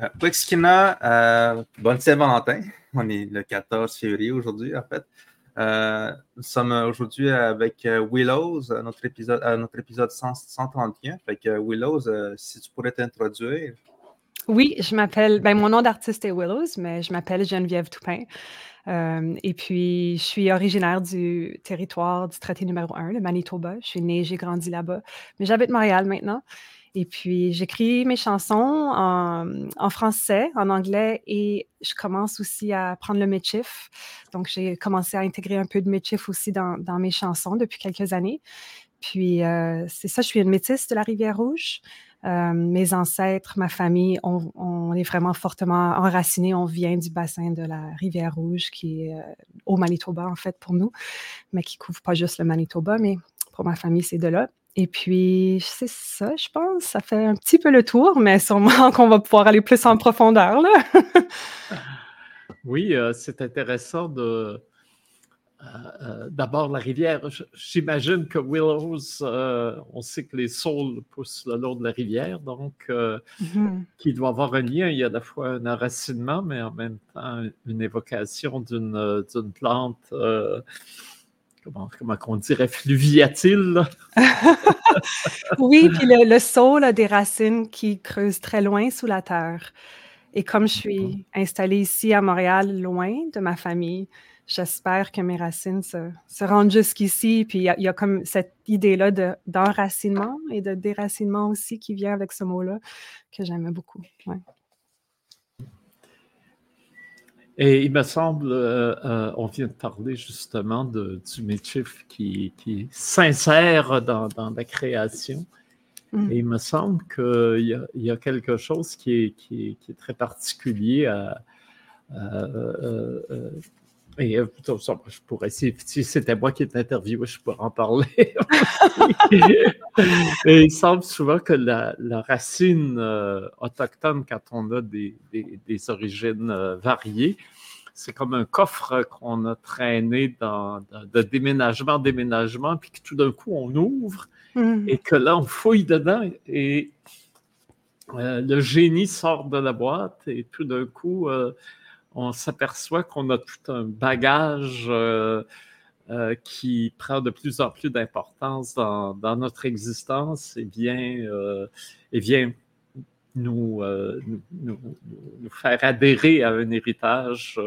Euh, euh, bonne Saint-Valentin. On est le 14 février aujourd'hui, en fait. Euh, nous sommes aujourd'hui avec euh, Willows, notre épisode, notre épisode 131. Fait que Willows, si tu pourrais t'introduire. Oui, je m'appelle, ben, mon nom d'artiste est Willows, mais je m'appelle Geneviève Toupin. et puis, je suis originaire du territoire du traité numéro 1, le Manitoba. Je suis née, j'ai grandi là-bas. Mais j'habite Montréal maintenant. Et puis, j'écris mes chansons en, français, en anglais et je commence aussi à apprendre le méchif. Donc, j'ai commencé à intégrer un peu de méchif aussi dans, mes chansons depuis quelques années. Puis, euh, c'est ça, je suis une métisse de la Rivière-Rouge. Euh, mes ancêtres, ma famille, on, est vraiment fortement enracinés. On vient du bassin de la Rivière-Rouge, qui est euh, au Manitoba, en fait, pour nous, mais qui couvre pas juste le Manitoba, mais pour ma famille, c'est de là. Et puis, c'est ça, je pense. Ça fait un petit peu le tour, mais sûrement qu'on va pouvoir aller plus en profondeur. Là. oui, euh, c'est intéressant de. Euh, euh, d'abord, la rivière. J'imagine que Willows, on sait que les saules poussent le long de la rivière, donc mm-hmm. qu'il doit avoir un lien. Il y a à la fois un enracinement, mais en même temps une évocation d'une plante comment, on dirait, fluviatile. oui, puis le, sol a des racines qui creusent très loin sous la terre. Et comme je suis installée ici à Montréal, loin de ma famille, j'espère que mes racines se, rendent jusqu'ici. Puis il y, a comme cette idée-là d'enracinement et de déracinement aussi qui vient avec ce mot-là que j'aime beaucoup. Et il me semble, euh, euh, on vient de parler justement de, du métif qui, qui est sincère dans, dans la création. Mm. Et il me semble qu'il y, a, il y a quelque chose qui est, qui est, qui est très particulier à, euh, et je pourrais, si, si c'était moi qui étais interviewé, je pourrais en parler. et il semble souvent que la, la racine euh, autochtone, quand on a des, des, des origines euh, variées, c'est comme un coffre qu'on a traîné dans, de déménagement en déménagement, puis que tout d'un coup on ouvre mm. et que là on fouille dedans et le génie sort de la boîte et tout d'un coup on s'aperçoit qu'on a tout un bagage euh, euh, qui prend de plus en plus d'importance dans, notre existence et vient, euh, et vient nous, nous, faire adhérer à un héritage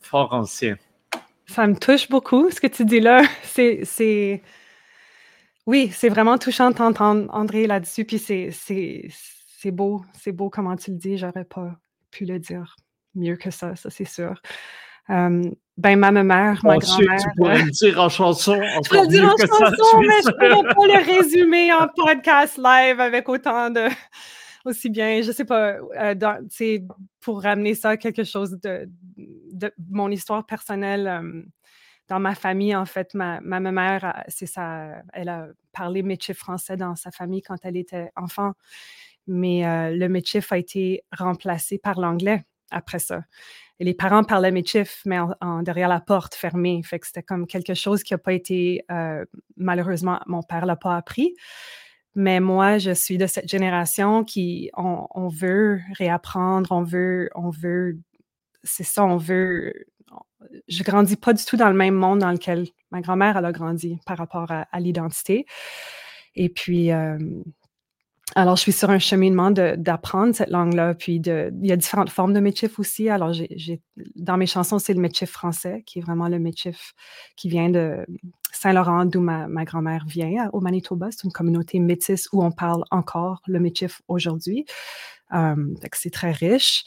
fort ancien. Ça me touche beaucoup ce que tu dis là. C'est, oui, c'est vraiment touchant d'entendre André là-dessus. Puis c'est, c'est beau, c'est beau comment tu le dis. J'aurais pas pu le dire mieux que ça, ça c'est sûr. Ben, ma mère, ma grand-mère. Tu pourrais le dire en chanson. Je pourrais le dire en chanson, mais je ne pourrais pas le résumer en podcast live avec autant de. Aussi bien, je sais pas, euh, pour ramener ça à quelque chose de, de mon histoire personnelle. dans ma famille, en fait, ma, ma mère, c'est ça, elle a parlé métier français dans sa famille quand elle était enfant mais euh, le Michif a été remplacé par l'anglais après ça. Les parents parlaient Michif, mais en, derrière la porte fermée. C'était comme quelque chose qui n'a pas été, euh, malheureusement, mon père l'a pas appris. Mais moi, je suis de cette génération qui, on, veut réapprendre, on veut, on veut, c'est ça, on veut. Je grandis pas du tout dans le même monde dans lequel ma grand-mère a grandi par rapport à, l'identité. Et puis, euh, alors, je suis sur un cheminement d'apprendre cette langue-là. Puis, de, il y a différentes formes de métif aussi. Alors, j'ai, dans mes chansons, c'est le métif français, qui est vraiment le métif qui vient de Saint-Laurent, d'où ma, ma, grand-mère vient, au Manitoba. C'est une communauté métisse où on parle encore le métif aujourd'hui. Euh, c'est très riche.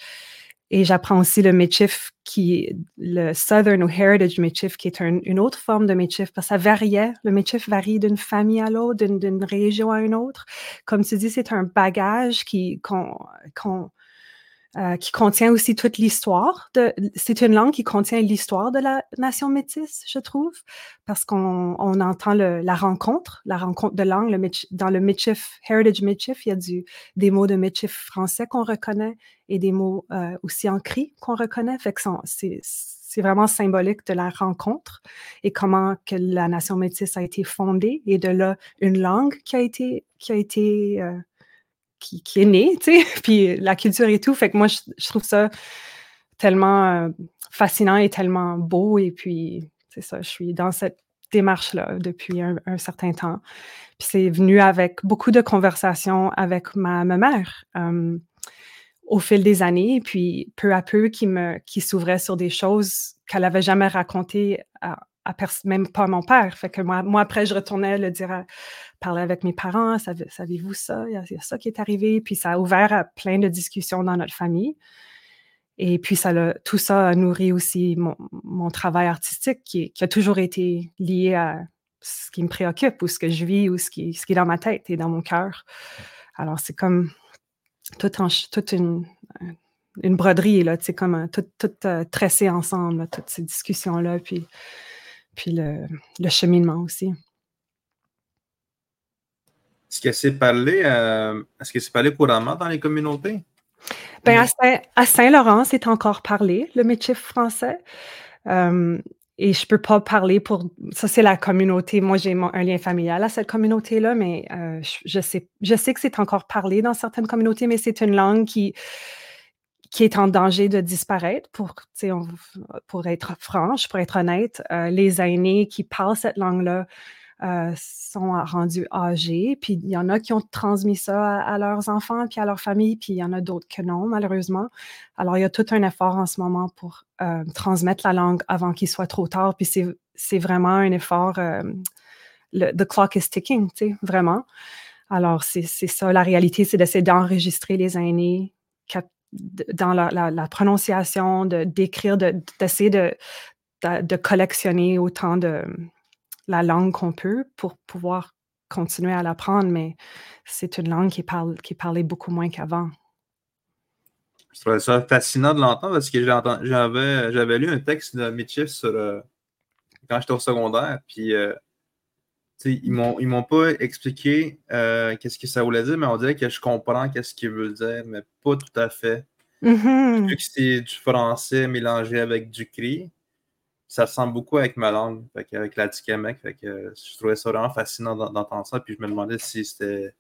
Et j'apprends aussi le Michif, qui le Southern ou Heritage Michif, qui est une autre forme de Michif, parce que ça variait. Le Michif varie d'une famille à l'autre, d'une région à une autre. Comme tu dis, c'est un bagage qui, qu'on, euh, qui contient aussi toute l'histoire. C'est une langue qui contient l'histoire de la nation métisse, je trouve, parce qu'on on entend le, la rencontre, la rencontre de langue. Le, dans le Michif, Heritage Michif, il y a du, des mots de Michif français qu'on reconnaît et des mots euh, aussi en cri qu'on reconnaît. Fait que c'est vraiment symbolique de la rencontre et comment que la nation métisse a été fondée et de là une langue qui a été qui a été euh, qui, est né, tu sais, puis la culture et tout. Fait que moi, je, trouve ça tellement fascinant et tellement beau. Et puis, c'est ça, je suis dans cette démarche-là depuis un, certain temps. Puis c'est venu avec beaucoup de conversations avec ma, ma mère au fil des années, puis peu à peu qui me qui s'ouvrait sur des choses qu'elle avait jamais racontées à, même pas mon père. Fait que moi, moi après, je retournais le dire, parler avec mes parents, savez-vous ça? Il y, a, ça qui est arrivé. Puis ça a ouvert à plein de discussions dans notre famille. Et puis ça tout ça a nourri aussi mon, mon travail artistique qui, a toujours été lié à ce qui me préoccupe ou ce que je vis ou ce qui, ce qui est dans ma tête et dans mon cœur. Alors c'est comme toute une, une broderie, là, comme tout, tout euh, tressé ensemble, toutes ces discussions-là, puis, puis le, le, cheminement aussi. Est-ce que c'est parlé, euh, est-ce que c'est parlé couramment dans les communautés? Ben, à Saint-Laurent, c'est encore parlé, le métier français. Euh, et je peux pas parler pour ça c'est la communauté moi j'ai un lien familial à cette communauté là mais euh, je, sais je sais que c'est encore parlé dans certaines communautés mais c'est une langue qui qui est en danger de disparaître pour pour être franche pour être honnête euh, les aînés qui parlent cette langue là euh, sont rendus âgés. Puis il y en a qui ont transmis ça à, leurs enfants, puis à leur famille, puis il y en a d'autres que non, malheureusement. Alors il y a tout un effort en ce moment pour euh, transmettre la langue avant qu'il soit trop tard. Puis c'est vraiment un effort. Le, the clock is ticking, tu sais, vraiment. Alors c'est ça, la réalité, c'est d'essayer d'enregistrer les aînés dans la, la, prononciation, de d'écrire, d'essayer de, de, de, collectionner autant de, la langue qu'on peut pour pouvoir continuer à l'apprendre, mais c'est une langue qui, parle, qui parlait beaucoup moins qu'avant. Je trouvais ça fascinant de l'entendre parce que j'avais, j'avais lu un texte de Mitchell euh, quand j'étais au secondaire, puis euh, ils m'ont, ils m'ont pas expliqué euh, qu'est-ce que ça voulait dire, mais on dirait que je comprends qu'est-ce qu'il veut dire, mais pas tout à fait. Mm-hmm. Vu que c'est du français mélangé avec du cri, ça ressemble beaucoup avec ma langue, avec la Tikamek. je trouvais ça vraiment fascinant d'entendre ça. Puis je me demandais si c'était.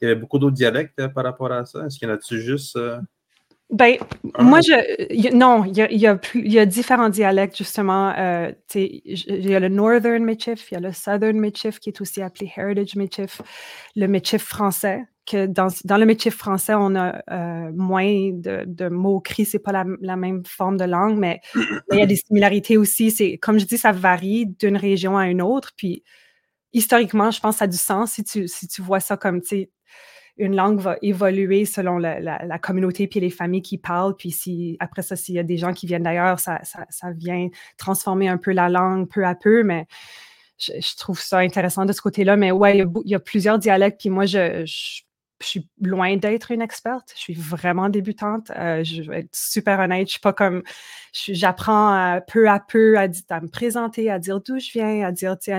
Il y avait beaucoup d'autres dialectes euh, par rapport à ça. Est-ce qu'il y en a-tu juste. Euh, ben, moi, je, non, il y, a, il, y a, différents dialectes, justement. Euh, il y a le Northern Michif, il y a le Southern Michif, qui est aussi appelé Heritage Michif, le Michif français, que dans, dans le métier français, on a euh, moins de, de mots écrits, c'est pas la, la, même forme de langue, mais il y a des similarités aussi. C'est comme je dis, ça varie d'une région à une autre. Puis historiquement, je pense que ça a du sens si tu, si tu vois ça comme, tu une langue va évoluer selon la, communauté puis les familles qui parlent. Puis si après ça, s'il y a des gens qui viennent d'ailleurs, ça, vient transformer un peu la langue peu à peu. Mais je, trouve ça intéressant de ce côté-là. Mais ouais, il y, a, plusieurs dialectes. Puis moi, je je suis loin d'être une experte. Je suis vraiment débutante. Euh, je vais être super honnête. Je suis pas comme. J'apprends peu à peu à, me présenter, à dire d'où je viens, à dire, tu sais,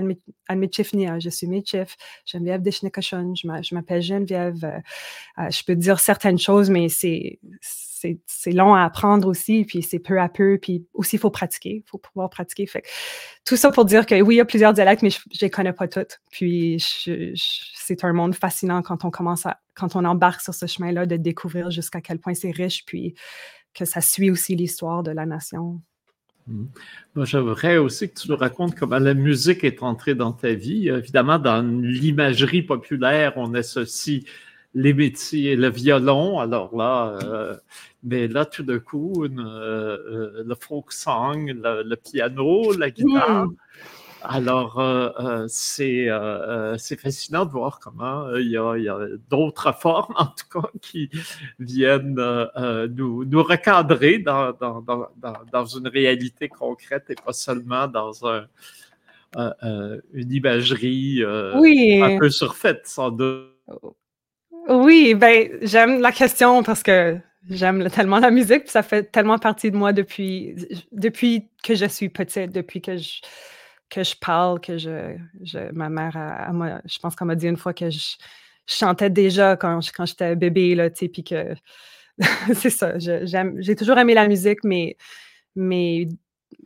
je suis Mitchif, Geneviève Deschnecochon, je m'appelle Geneviève. Euh, euh, je peux dire certaines choses, mais c'est c'est long à apprendre aussi, puis c'est peu à peu, puis aussi il faut pratiquer, il faut pouvoir pratiquer. Tout ça pour dire que oui, il y a plusieurs dialectes, mais je ne les connais pas toutes. Puis c'est un monde fascinant quand on commence à, quand on embarque sur ce chemin-là, de découvrir jusqu'à quel point c'est riche, puis que ça suit aussi l'histoire de la nation. Mmh. J'aimerais aussi que tu nous racontes comment la musique est entrée dans ta vie. Évidemment, dans l'imagerie populaire, on associe les métiers, le violon, alors là, euh, mais là, tout d'un coup, euh, euh, le folk song, le, piano, la guitare. Hmm. Alors, c'est fascinant de voir comment il y a, d'autres formes, en tout cas, qui viennent nous, nous, recadrer dans, dans, dans, dans, une réalité concrète et pas seulement dans un, une imagerie un peu surfaite, sans doute. Oui, ben j'aime la question parce que j'aime tellement la musique, ça fait tellement partie de moi depuis, que je suis petite, depuis que je, que je parle, que je, ma mère, a, moi, je pense qu'elle m'a dit une fois que je, chantais déjà quand, quand j'étais bébé, là, tu c'est ça, j'ai toujours aimé la musique, mais, mais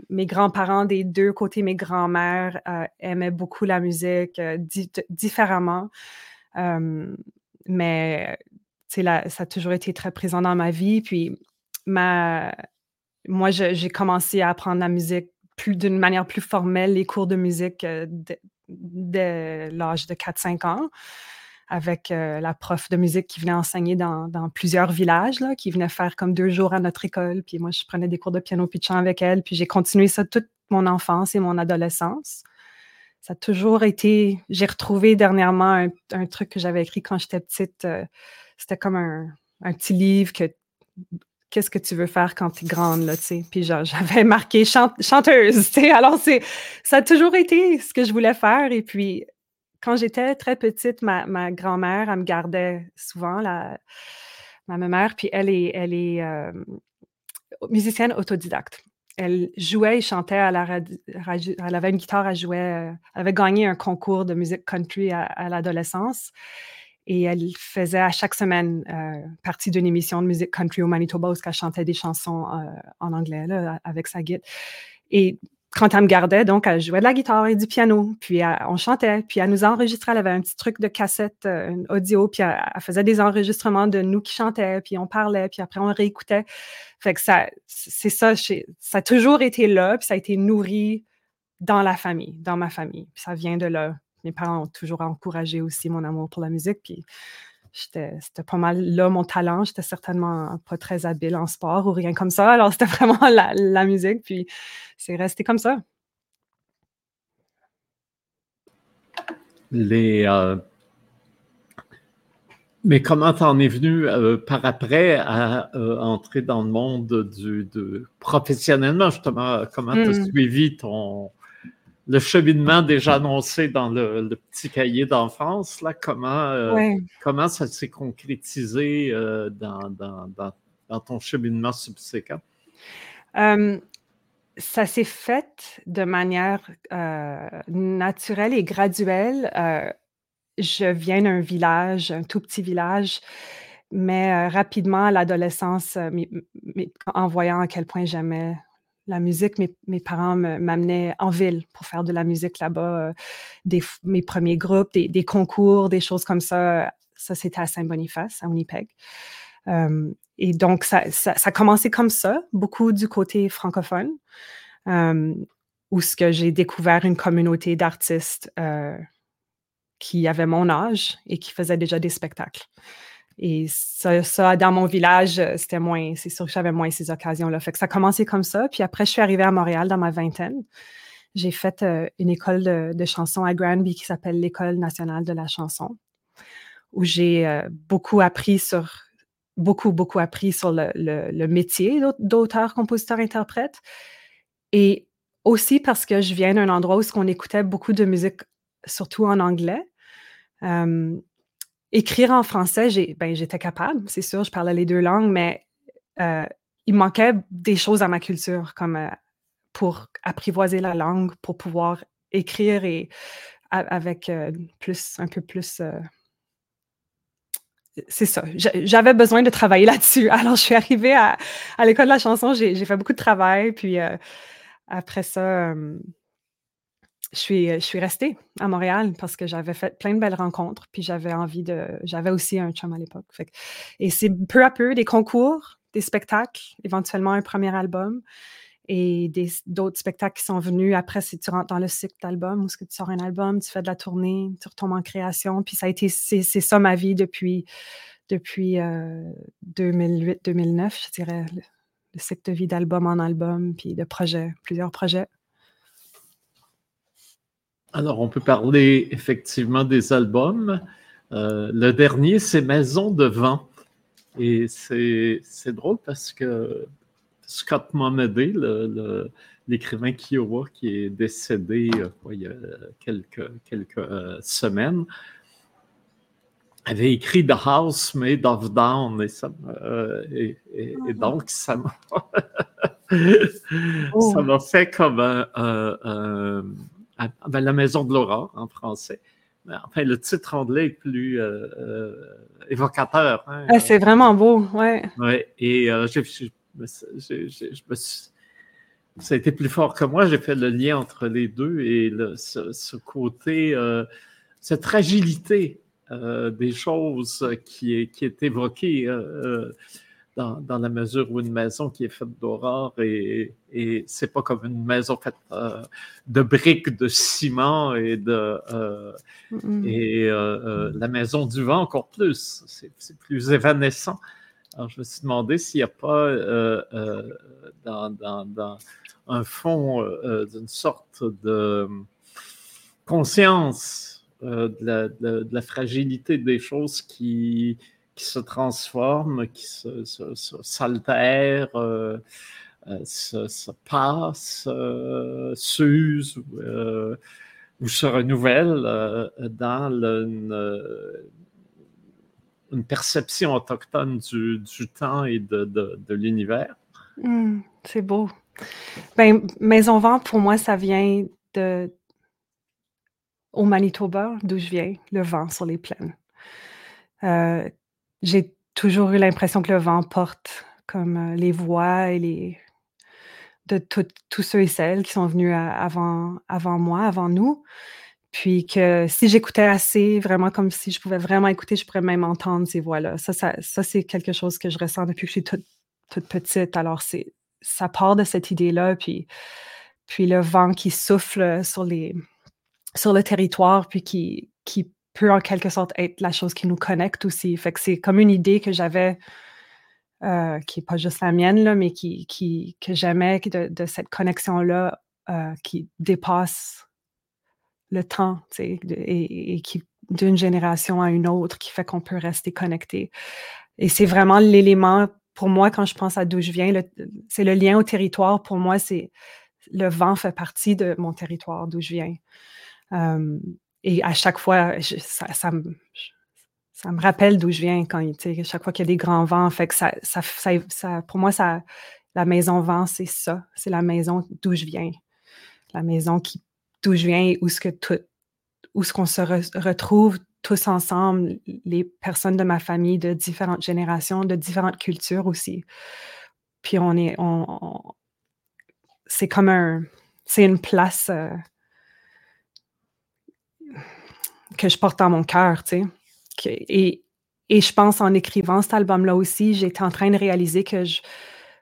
mes grands-parents des deux côtés, mes grands-mères euh, aimaient beaucoup la musique euh, différemment. Euh, mais ça a toujours été très présent dans ma vie. Puis, ma, moi, j'ai commencé à apprendre la musique d'une manière plus formelle, les cours de musique euh, dès l'âge de 4-5 ans avec euh, la prof de musique qui venait enseigner dans, plusieurs villages, là, qui venait faire comme deux jours à notre école. Puis moi, je prenais des cours de piano puis de avec elle. Puis j'ai continué ça toute mon enfance et mon adolescence. Ça a toujours été. J'ai retrouvé dernièrement un, truc que j'avais écrit quand j'étais petite. Euh, c'était comme un, petit livre que qu'est-ce que tu veux faire quand tu es grande, là, tu sais? Puis j'avais marqué chanteuse, tu sais? Alors, c'est, ça a toujours été ce que je voulais faire. Et puis, quand j'étais très petite, ma, grand-mère, elle me gardait souvent, la, ma mère, puis elle est, elle est euh, musicienne autodidacte. Elle jouait et chantait à la radio. Elle avait une guitare, elle jouait. Euh, elle avait gagné un concours de musique country à, l'adolescence. Et elle faisait à chaque semaine euh, partie d'une émission de musique country au Manitoba où elle chantait des chansons en anglais avec sa. Et quand elle me gardait, donc, elle jouait de la guitare et du piano, puis on chantait, puis elle nous enregistrait, elle avait un petit truc de cassette euh, audio, puis elle, faisait des enregistrements de nous qui chantaient, puis on parlait, puis après on réécoutait. Fait que ça, c'est ça, ça a toujours été là, puis ça a été nourri dans la famille, dans ma famille, puis ça vient de là. Mes parents ont toujours encouragé aussi mon amour pour la musique, puis c'était pas mal là mon talent. J'étais certainement pas très habile en sport ou rien comme ça. Alors, c'était vraiment la, musique. Puis, c'est resté comme ça. Les, euh, Mais comment t'en es venu euh, par après à euh, entrer dans le monde du, de... professionnellement, justement? Comment tu as hmm. suivi ton, le cheminement déjà annoncé dans le, petit cahier d'enfance, là, comment, euh, comment ça s'est concrétisé euh, dans, dans, ton cheminement subséquent? ça s'est fait de manière euh, naturelle et graduelle. je viens d'un village, un tout petit village, mais rapidement, à l'adolescence, en voyant à quel point j'aimais la musique, mes, parents m'amenaient en ville pour faire de la musique là-bas, euh, mes premiers groupes, des, concours, des choses comme ça. Ça, c'était à Saint-Boniface, à Winnipeg. Euh, et donc, ça, ça, a commencé comme ça, beaucoup du côté francophone, euh, où ce que j'ai découvert une communauté d'artistes qui avaient mon âge et qui faisaient déjà des spectacles. Et ça, dans mon village, euh, c'était moins, c'est sûr que j'avais moins ces occasions-là. Fait que ça a commencé comme ça. Puis après, je suis arrivée à Montréal dans ma vingtaine. J'ai fait euh, une école de, chansons à Granby qui s'appelle l'École nationale de la chanson, où j'ai euh, beaucoup appris sur, beaucoup, beaucoup appris sur le, métier d'auteur, compositeur, interprète. Et aussi parce que je viens d'un endroit où on écoutait beaucoup de musique, surtout en anglais. Écrire en français, ben, j'étais capable, c'est sûr, je parlais les deux langues, mais euh, il manquait des choses à ma culture, comme euh, pour apprivoiser la langue, pour pouvoir écrire et avec euh, plus, un peu plus. c'est ça. J'avais besoin de travailler là-dessus. Alors, je suis arrivée à l'école de la chanson, j'ai fait beaucoup de travail, puis après ça je suis, restée à Montréal parce que j'avais fait plein de belles rencontres, puis j'avais envie de. J'avais aussi un chum à l'époque. Et c'est peu à peu des concours, des spectacles, éventuellement un premier album et d'autres spectacles qui sont venus. Après, si tu rentres dans le cycle d'album, ou ce que tu sors un album, tu fais de la tournée, tu retombes en création. Puis ça a été, c'est ça ma vie depuis, depuis 2008-2009, euh, je dirais, le, le cycle de vie d'album en album, puis de projets, plusieurs projets. Alors, on peut parler effectivement des albums. Euh, le dernier, c'est Maison de vent. Et c'est drôle parce que Scott Momadé, l'écrivain Kiowa qui est décédé euh, il y a quelques, quelques euh, semaines, avait écrit The House Made of Down. Et, et, donc, ça m'a oh. fait comme un La Maison de Laura en français. Enfin, le titre anglais est plus euh, euh, évocateur. Hein. Ah, c'est vraiment beau, ouais. Oui, et euh, ça a été plus fort que moi. J'ai fait le lien entre les deux et ce, côté, cette fragilité des choses qui qui est évoquée dans, la mesure où une maison qui est faite d'aurore et, et c'est pas comme une maison faite euh, de briques, de ciment et de euh, et euh, la maison du vent encore plus. C'est plus évanescent. Alors je me suis demandé s'il n'y a pas dans, dans, un fond d'une sorte de conscience de la, de, la, fragilité des choses qui qui se transforme, qui s'altère, se, euh, euh, se, passe, euh, s'use ou se renouvelle dans une, perception autochtone du, temps et de, l'univers. Hmm, c'est beau. Ben, Maison Vent, pour moi, ça vient de au Manitoba, d'où je viens, le vent sur les plaines j'ai toujours eu l'impression que le vent porte comme euh, les voix et les de tous ceux et celles qui sont venus avant, avant moi, avant nous. Puis que si j'écoutais assez, vraiment comme si je pouvais vraiment écouter, je pourrais même entendre ces voix-là. Ça, ça, ça c'est quelque chose que je ressens depuis que je suis toute, toute petite. Alors, c'est ça part de cette idée-là. Puis, puis le vent qui souffle sur, les, sur le territoire, puis qui, qui peut en quelque sorte être la chose qui nous connecte aussi. C'est comme une idée que j'avais, euh, qui n'est pas juste la mienne, là, mais qui, que j'aimais de, cette connexion-là euh, qui dépasse le temps, et, et, qui d'une génération à une autre, qui fait qu'on peut rester connecté. Et c'est vraiment l'élément, pour moi, quand je pense à d'où je viens, c'est le lien au territoire. Pour moi, c'est le vent fait partie de mon territoire, d'où je viens. Euh, et à chaque fois, ça, me, ça, me, rappelle d'où je viens quand, chaque fois qu'il y a des grands vents. Fait que ça, ça, pour moi, ça, la maison vent, c'est ça. C'est la maison d'où je viens. La maison qui, d'où je viens et où ce que tout, où ce qu'on se retrouve tous ensemble, les personnes de ma famille de différentes générations, de différentes cultures aussi. Puis on est, on, c'est comme un, c'est une place. Euh, que je porte dans mon cœur, tu sais. Et, et je pense en écrivant cet album-là aussi, j'étais en train de réaliser que je,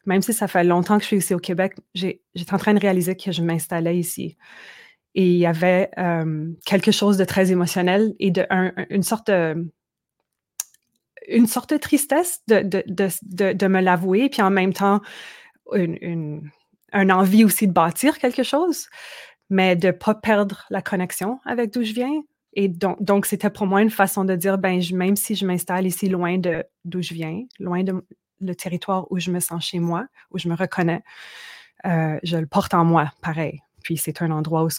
même si ça fait longtemps que je suis ici au Québec, j'étais en train de réaliser que je m'installais ici. Et il y avait euh, quelque chose de très émotionnel et de une sorte de une sorte de tristesse de, de, de, de me l'avouer, puis en même temps, une, une, une, envie aussi de bâtir quelque chose, mais de ne pas perdre la connexion avec d'où je viens, et donc, c'était pour moi une façon de dire, ben, même si je m'installe ici loin de d'où je viens, loin de le territoire où je me sens chez moi, où je me reconnais, euh, je le porte en moi, pareil. Puis c'est un endroit où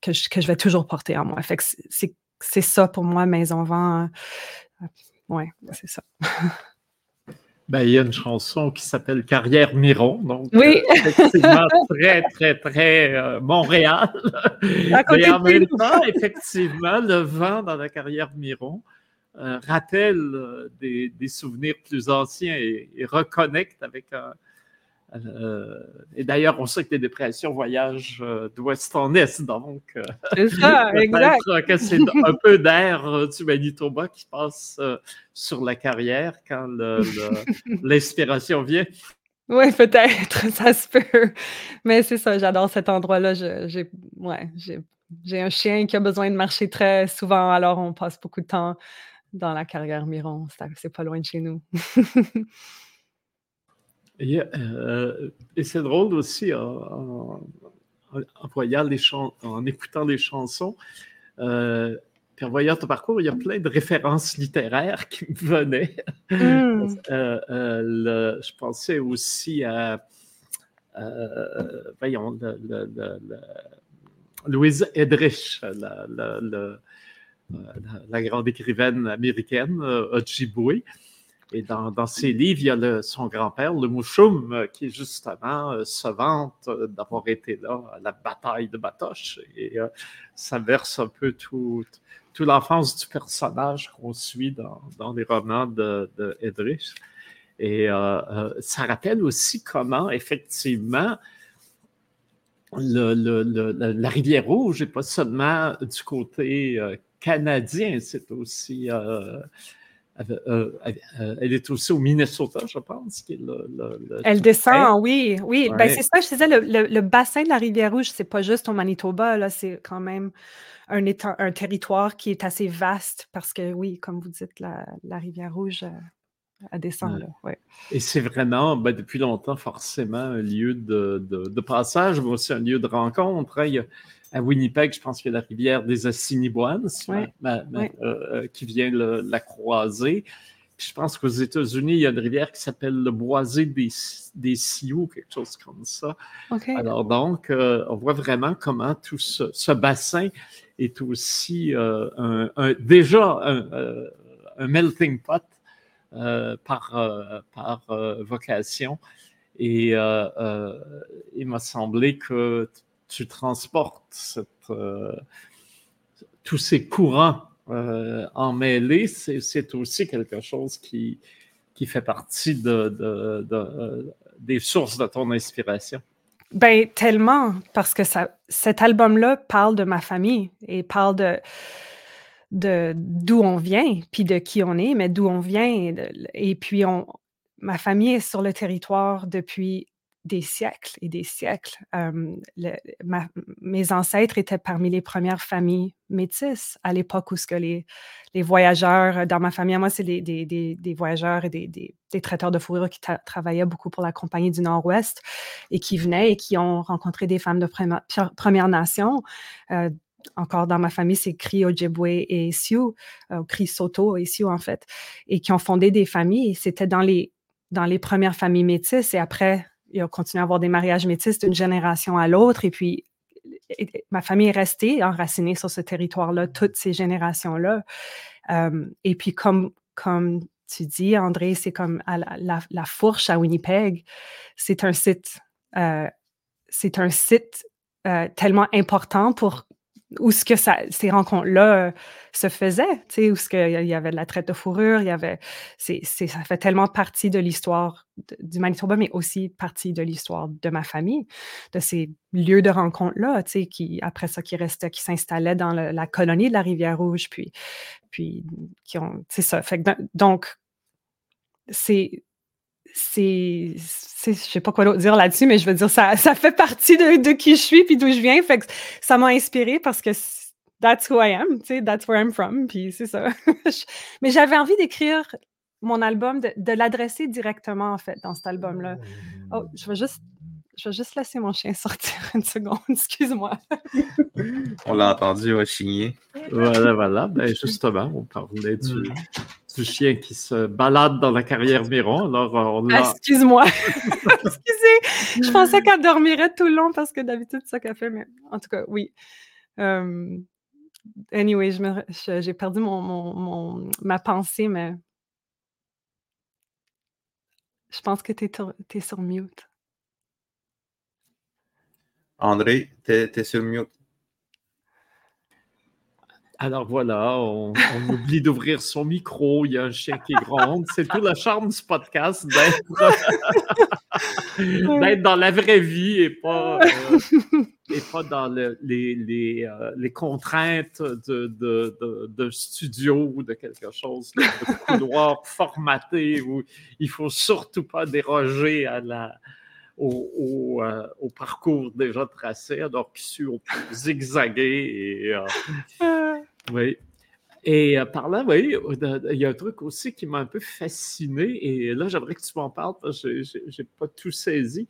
que, je, que je vais toujours porter en moi. Fait que c'est ça pour moi, Maison Vent. Euh, ouais, c'est ça. Ben, il y a une chanson qui s'appelle Carrière Miron, donc oui. Euh, effectivement très, très, très euh, Montréal. Mais en même temps, effectivement, le vent dans la carrière Miron euh, rappelle des, des, souvenirs plus anciens et, et reconnecte avec un, euh, et d'ailleurs, on sait que les dépressions voyagent euh, d'ouest en est, donc euh, c'est ça, exact. que c'est un peu d'air du Manitoba qui passe sur la carrière quand l'inspiration vient. Oui, peut-être, ça se peut. Mais c'est ça, j'adore cet endroit-là. J'ai ouais, un chien qui a besoin de marcher très souvent, alors on passe beaucoup de temps dans la carrière Miron. C'est pas loin de chez nous. Et, euh, et c'est drôle aussi en, en, voyant les en écoutant les chansons. Euh, puis en voyant ton parcours, il y a plein de références littéraires qui me venaient. Hmm. Euh, euh, je pensais aussi à, voyons, Louise Edrich, la, la, grande écrivaine américaine, Ojibwe. Et dans, ses livres, il y a son grand-père, le Mouchoum, euh, qui justement euh, se vante euh, d'avoir été là à la bataille de Batoche. Et ça verse un peu toute tout l'enfance du personnage qu'on suit dans, les romans de, de Et ça rappelle aussi comment, effectivement, la rivière rouge n'est pas seulement du côté canadien, c'est aussi. Elle est aussi au Minnesota, je pense. elle descend, oui. oui. Ben, c'est ça, je disais, le, bassin de la Rivière-Rouge, c'est pas juste au Manitoba, là, c'est quand même un, un, territoire qui est assez vaste parce que, oui, comme vous dites, la, Rivière-Rouge à descendre. Ouais. Et c'est vraiment, ben, depuis longtemps, forcément, un lieu de, passage, mais aussi un lieu de rencontre. Hein. À Winnipeg, je pense qu'il y a la rivière des Assiniboines euh, qui vient la croiser. je pense qu'aux États-Unis, il y a une rivière qui s'appelle le Boisé des, des Sioux, quelque chose comme ça. Alors donc, euh, on voit vraiment comment tout ce, bassin est aussi euh, un, déjà un, melting pot euh, par, euh, par euh, vocation. Et il m'a semblé que tu transportes tous ces courants en mêlée, c'est aussi quelque chose qui, fait partie de, des sources de ton inspiration. Ben, tellement, parce que ça, cet album-là parle de ma famille et parle de, d'où on vient, puis de qui on est, mais d'où on vient. Et, puis, on, ma famille est sur le territoire depuis des siècles et des siècles. mes ancêtres étaient parmi les premières familles métisses à l'époque où ce que les, voyageurs, dans ma famille, moi, c'est des, voyageurs et des, traiteurs de fourrure qui travaillaient beaucoup pour la Compagnie du Nord-Ouest et qui venaient et qui ont rencontré des femmes de Première, première Nation, euh, encore dans ma famille, c'est Cri Ojibwe et Sioux, euh, Cri Soto et Sioux en fait, et qui ont fondé des familles. C'était dans les, dans les premières familles métisses et après, il a continué à avoir des mariages métis d'une génération à l'autre. Et puis, ma famille est restée enracinée sur ce territoire-là, toutes ces générations-là. Euh, et puis, comme, comme tu dis, André, c'est comme la, fourche à Winnipeg, c'est un site, euh, c'est un site euh, tellement important pour où ce que ça, ces rencontres-là euh, se faisaient, où ce que, il y avait de la traite de fourrure, il y avait, c'est, ça fait tellement partie de l'histoire du Manitoba, mais aussi partie de l'histoire de ma famille, de ces lieux de rencontre-là, tu sais, qui, après ça, qui restaient, qui s'installaient dans la colonie de la Rivière-Rouge, puis, puis, qui ont, c'est ça. Fait donc, c'est, c'est, je sais pas quoi dire là-dessus, mais je veux dire, ça, ça fait partie de, qui je suis puis d'où je viens. Fait que ça m'a inspiré parce que that's who I am, tu sais, that's where I'm from, puis c'est ça. mais j'avais envie d'écrire mon album, de, de l'adresser directement, en fait, dans cet album-là. Oh, je vais juste je vais juste laisser mon chien sortir une seconde, excuse-moi. on l'a entendu, il va chigner. Voilà, voilà. Ben, justement, on parlait du, mm. Du, chien qui se balade dans la carrière Miron. Alors, on ah, Excuse-moi. Excusez. Je pensais qu'elle dormirait tout le long parce que d'habitude, c'est ça qu'elle fait, mais en tout cas, oui. Euh, anyway, j'ai perdu mon, mon, ma pensée, mais je pense que tu es, es sur mute. André, tu es, sur mute. Alors voilà, on, oublie d'ouvrir son micro, il y a un chien qui gronde. C'est tout le charme du podcast d'être dans la vraie vie et pas, euh, et pas dans les, les, euh, les, contraintes de, de, de, studio ou de quelque chose, de couloir formaté où il ne faut surtout pas déroger à la, au, euh, au, parcours déjà tracé, alors qui suis au zigzaguer. Et, euh, ah. Oui. Et euh, par là, oui, il y a un truc aussi qui m'a un peu fasciné, et là, j'aimerais que tu m'en parles, parce que je n'ai pas tout saisi.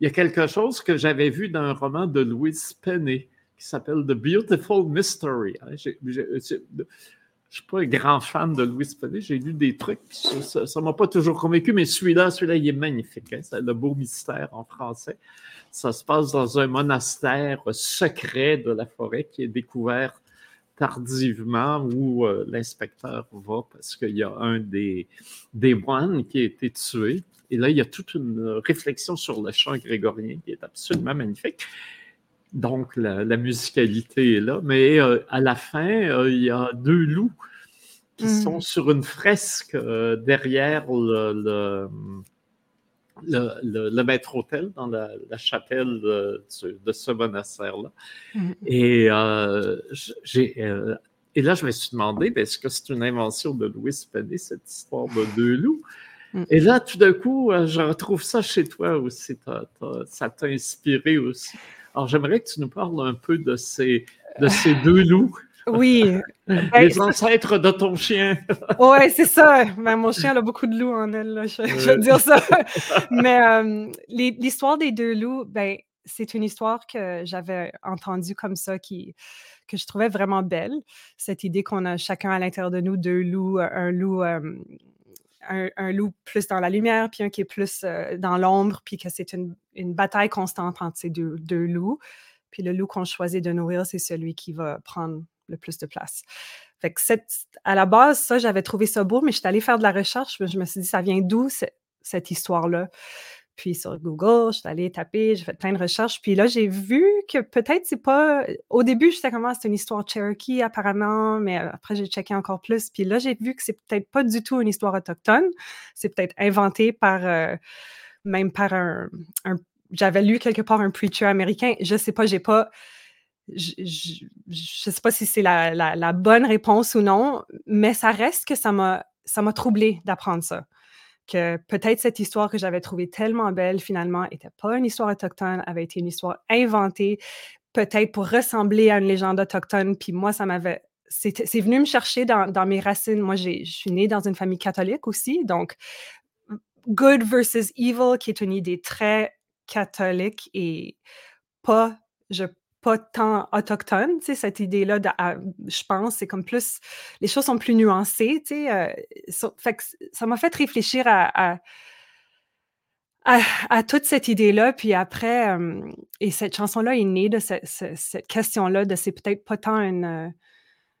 Il y a quelque chose que j'avais vu dans un roman de Louise Penny qui s'appelle The Beautiful Mystery. Hein, je suis pas un grand fan de Louis Pelé. J'ai lu des trucs, ça ne m'a pas toujours convaincu, mais celui-là, celui-là, il est magnifique. Hein. C'est le beau mystère en français. Ça se passe dans un monastère secret de la forêt qui est découvert tardivement où euh, l'inspecteur va parce qu'il y a un des, des moines qui a été tué. Et là, il y a toute une réflexion sur le chant grégorien qui est absolument magnifique. Donc, la, musicalité est là. Mais euh, à la fin, euh, il y a deux loups qui mm. sont sur une fresque euh, derrière le, le, maître-autel dans la, chapelle de, ce monastère-là. Mm. Et j'ai et là, je me suis demandé, ben, est-ce que c'est une invention de Louis Penny, cette histoire de deux loups? Mm. Et là, tout d'un coup, euh, je retrouve ça chez toi aussi. ça t'a inspiré aussi. Alors, j'aimerais que tu nous parles un peu de ces, de ces deux loups. Oui. Les ancêtres de ton chien. oui, c'est ça. Ben, mon chien a beaucoup de loups en elle, je, veux dire ça. Mais euh, l'histoire des deux loups, ben, c'est une histoire que j'avais entendue comme ça, qui, que je trouvais vraiment belle. Cette idée qu'on a chacun à l'intérieur de nous deux loups, un loup. Euh, un, loup plus dans la lumière, puis un qui est plus euh, dans l'ombre, puis que c'est une, bataille constante entre ces deux, deux loups. Puis le loup qu'on choisit de nourrir, c'est celui qui va prendre le plus de place. Fait que à la base, ça, j'avais trouvé ça beau, mais je allée faire de la recherche. Je me suis dit, ça vient d'où cette histoire-là? Puis sur Google, je allée taper, j'ai fait plein de recherches. Puis là, j'ai vu que peut-être c'est pas. Au début, je sais comment c'est une histoire Cherokee apparemment, mais euh, après, j'ai checké encore plus. Puis là, j'ai vu que c'est peut-être pas du tout une histoire autochtone. C'est peut-être inventé par. Euh, même par un, J'avais lu quelque part un preacher américain. Je sais pas, j'ai pas. Je ne sais pas si c'est la, bonne réponse ou non, mais ça reste que ça m'a ça troublé d'apprendre ça que peut-être cette histoire que j'avais trouvée tellement belle, finalement, n'était pas une histoire autochtone, avait été une histoire inventée, peut-être pour ressembler à une légende autochtone. Puis moi, ça m'avait. C'est venu me chercher dans, dans mes racines. Moi, je suis née dans une famille catholique aussi. Donc, good versus evil, qui est une idée très catholique et pas, je pas tant autochtone, tu sais, cette idée-là, je pense, c'est comme plus, les choses sont plus nuancées, tu sais, euh, ça m'a fait réfléchir à, à, toute cette idée-là, puis après, euh, et cette chanson-là est née de cette question-là, de c'est peut-être pas tant une, euh,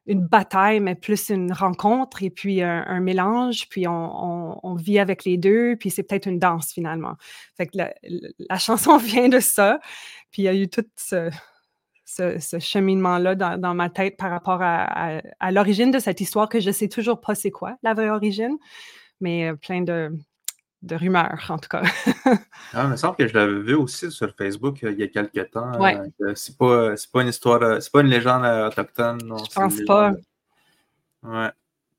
une bataille, mais plus une rencontre et puis un, mélange, puis on, vit avec les deux, puis c'est peut-être une danse finalement. Fait que la, chanson vient de ça, puis il y a eu tout ce, ce, cheminement-là dans, ma tête par rapport à, l'origine de cette histoire que je sais toujours pas c'est quoi, la vraie origine, mais euh, plein de, rumeurs, en tout cas. ah, il me semble que je l'avais vu aussi sur Facebook euh, il y a quelques temps. Ouais. Euh, c'est pas, pas une histoire, c'est pas une légende autochtone. Non, je pense pas. Ouais.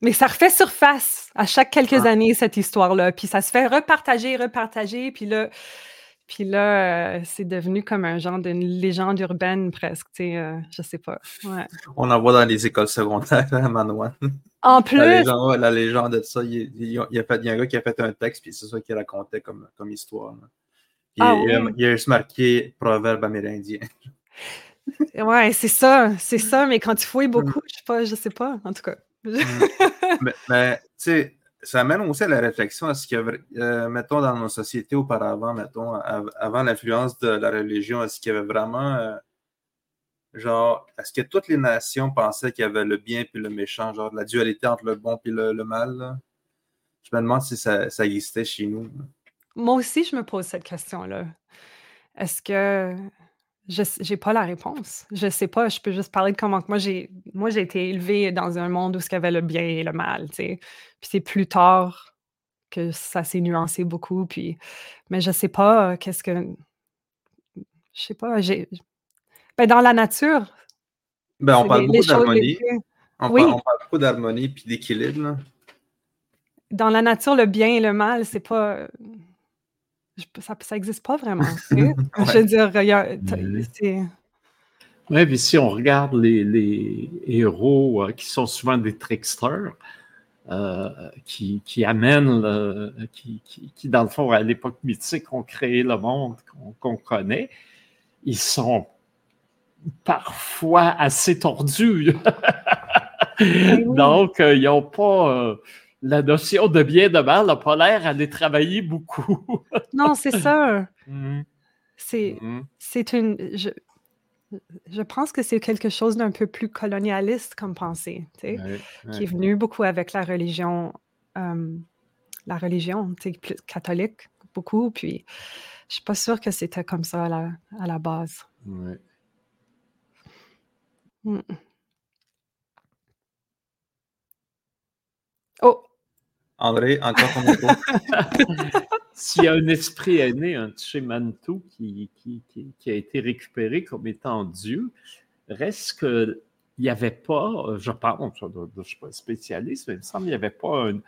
Mais ça refait surface à chaque quelques ah. années, cette histoire-là. Puis ça se fait repartager, repartager. Puis là, puis là, euh, c'est devenu comme un genre d'une légende urbaine presque, tu sais, euh, je sais pas. On en voit dans les écoles secondaires à Manoine. En plus! La légende, de ça, il, y a, un gars qui a fait un texte, puis c'est ça qu'il racontait comme, comme histoire. Ah il, y a juste marqué proverbe amérindien. ouais, c'est ça, c'est ça, mais quand tu fouilles mm. beaucoup, je sais pas, je sais pas, en tout cas. Mm. mais tu sais, ça amène aussi à la réflexion à ce avait, euh, mettons, dans nos sociétés auparavant, mettons, avant l'influence de la religion, est-ce qu'il y avait vraiment, euh, genre, est-ce que toutes les nations pensaient qu'il y avait le bien puis le méchant, genre la dualité entre le bon puis le, mal? Je me demande si ça, existait chez nous. Moi aussi, je me pose cette question-là. Est-ce que je n'ai pas la réponse. Je sais pas, je peux juste parler de comment moi j'ai moi j'ai été élevée dans un monde où il y avait le bien et le mal, tu sais. Puis c'est plus tard que ça s'est nuancé beaucoup puis mais je sais pas qu'est-ce que je sais pas, j'ai ben, dans la nature. Ben, on parle beaucoup d'harmonie. On, oui. parle, on, parle beaucoup d'harmonie puis d'équilibre. Dans la nature, le bien et le mal, c'est pas ça n'existe pas vraiment. Je veux dire, Oui, puis si on regarde les, héros euh, qui sont souvent des tricksters, euh, qui, amènent, qui, qui, dans le fond, à l'époque mythique, ont créé le monde qu'on connaît, ils sont parfois assez tordus. Donc, euh, ils n'ont pas la notion de bien de mal n'a pas l'air d'aller travailler beaucoup. non, c'est ça. Mm-hmm. C'est, mm-hmm. c'est une. Je, je pense que c'est quelque chose d'un peu plus colonialiste comme pensée, qui est venu beaucoup avec la religion, euh, la religion, plus catholique, beaucoup. Puis, je suis pas sûre que c'était comme ça à la, à la base. Ouais. Mm. Oh, André, encore ton S'il y a un esprit aîné, un Tchemantou qui, qui, a été récupéré comme étant Dieu, reste qu'il il n'y avait pas, je pense, je ne suis pas spécialiste, mais il me semble qu'il n'y avait pas, un,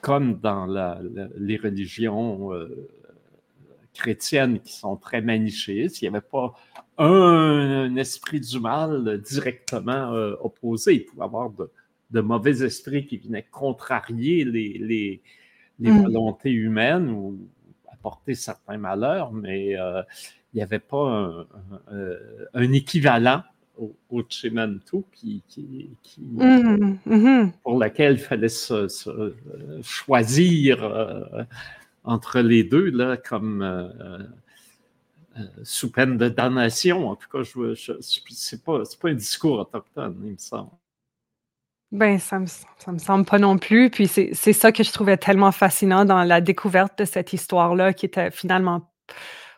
comme dans les religions chrétiennes qui sont très manichéistes, il n'y avait pas un, esprit du mal directement opposé. Il avoir de, de mauvais esprits qui venaient contrarier les, les, mm. volontés humaines ou apporter certains malheurs, mais euh, il n'y avait pas un, un, équivalent au, au Chimantu qui, qui, mm, mm-hmm. pour lequel il fallait se, choisir euh, entre les deux, là, comme euh, sous peine de damnation. En tout cas, je, je, c'est pas, pas un discours autochtone, il me semble. Ben, ça me, ça me semble pas non plus. Puis c'est ça que je trouvais tellement fascinant dans la découverte de cette histoire-là, qui était finalement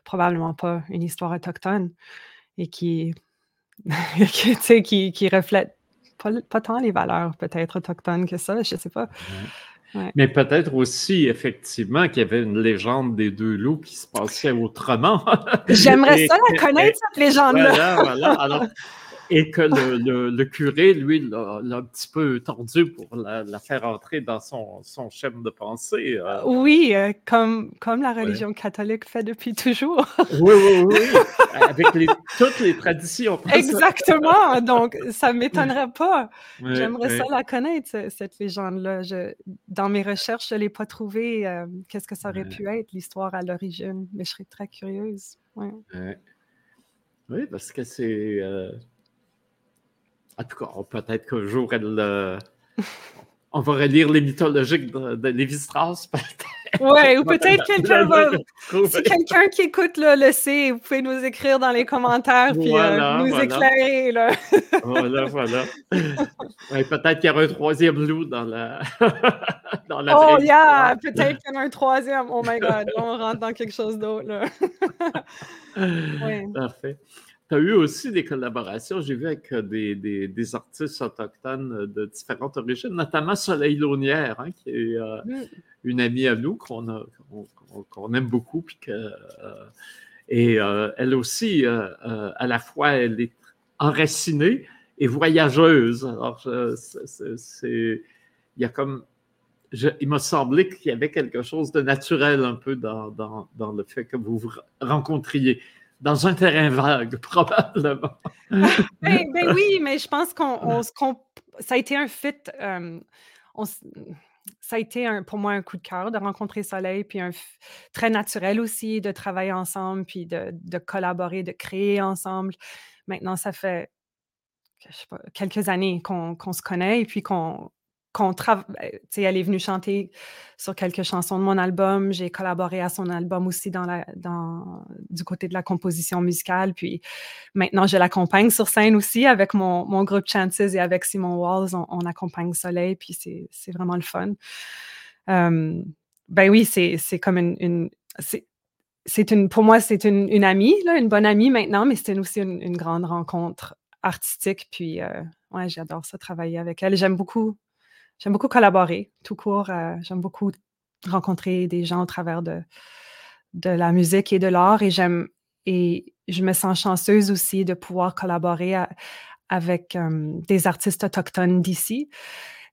probablement pas une histoire autochtone et qui, qui, qui, qui reflète pas, pas, tant les valeurs peut-être autochtones que ça, je sais pas. Mais peut-être aussi, effectivement, qu'il y avait une légende des deux loups qui se passait autrement. J'aimerais ça la connaître, cette légende-là. Voilà, voilà et que le, le, curé, lui, l'a un petit peu tordu pour la, faire entrer dans son, son schéma de pensée. Euh. Oui, euh, comme, comme la religion catholique fait depuis toujours. oui, oui, oui, avec les, toutes les traditions. Exactement, donc ça ne m'étonnerait pas. J'aimerais ça la connaître, cette légende-là. Dans mes recherches, je ne l'ai pas trouvée. Euh, qu'est-ce que ça aurait pu être, l'histoire à l'origine, mais je serais très curieuse. Oui, parce que c'est en tout cas, peut-être qu'un jour, elle, euh, on va relire les mythologiques de, de Lévi-Strauss, peut-être. Oui, ou peut-être quelqu'un va. Si quelqu'un qui écoute le sait, vous pouvez nous écrire dans les commentaires puis euh, nous éclairer. Là. voilà, voilà. peut-être qu'il y aura un troisième loup dans la. dans la oh, yeah! Peut-être qu'il y en a un troisième. Oh my God, on rentre dans quelque chose d'autre. ouais. Parfait. Tu as eu aussi des collaborations, j'ai vu avec euh, des, des, artistes autochtones euh, de différentes origines, notamment Soleil Launière, hein, qui est euh, mm. une amie à nous qu'on qu'on aime beaucoup. Puis que, et elle aussi, à la fois, elle est enracinée et voyageuse. Alors, c'est, il y a comme il m'a semblé qu'il y avait quelque chose de naturel un peu dans, dans, dans, le fait que vous vous rencontriez dans un terrain vague, probablement. Ben, ben, oui, mais je pense qu'on ça a été un fit. Euh, ça a été pour moi un coup de cœur de rencontrer Soleil, puis un très naturel aussi de travailler ensemble, puis de, de collaborer, de créer ensemble. Maintenant, ça fait je sais pas, quelques années qu'on se connaît et puis qu'on qu'on travaille. Ben, elle est venue chanter sur quelques chansons de mon album. J'ai collaboré à son album aussi dans la, dans, du côté de la composition musicale. Puis maintenant, je l'accompagne sur scène aussi avec mon, mon, groupe Chances et avec Simon Walls. On, accompagne Soleil, puis c'est vraiment le fun. ben oui, c'est comme une. une c'est une, pour moi, c'est une, une, amie, là, une bonne amie maintenant, mais c'était aussi une, grande rencontre artistique. Puis, euh, ouais, j'adore ça, travailler avec elle. J'aime beaucoup j'aime beaucoup collaborer, tout court. Euh, j'aime beaucoup rencontrer des gens au travers de, la musique et de l'art et j'aime et je me sens chanceuse aussi de pouvoir collaborer avec des artistes autochtones d'ici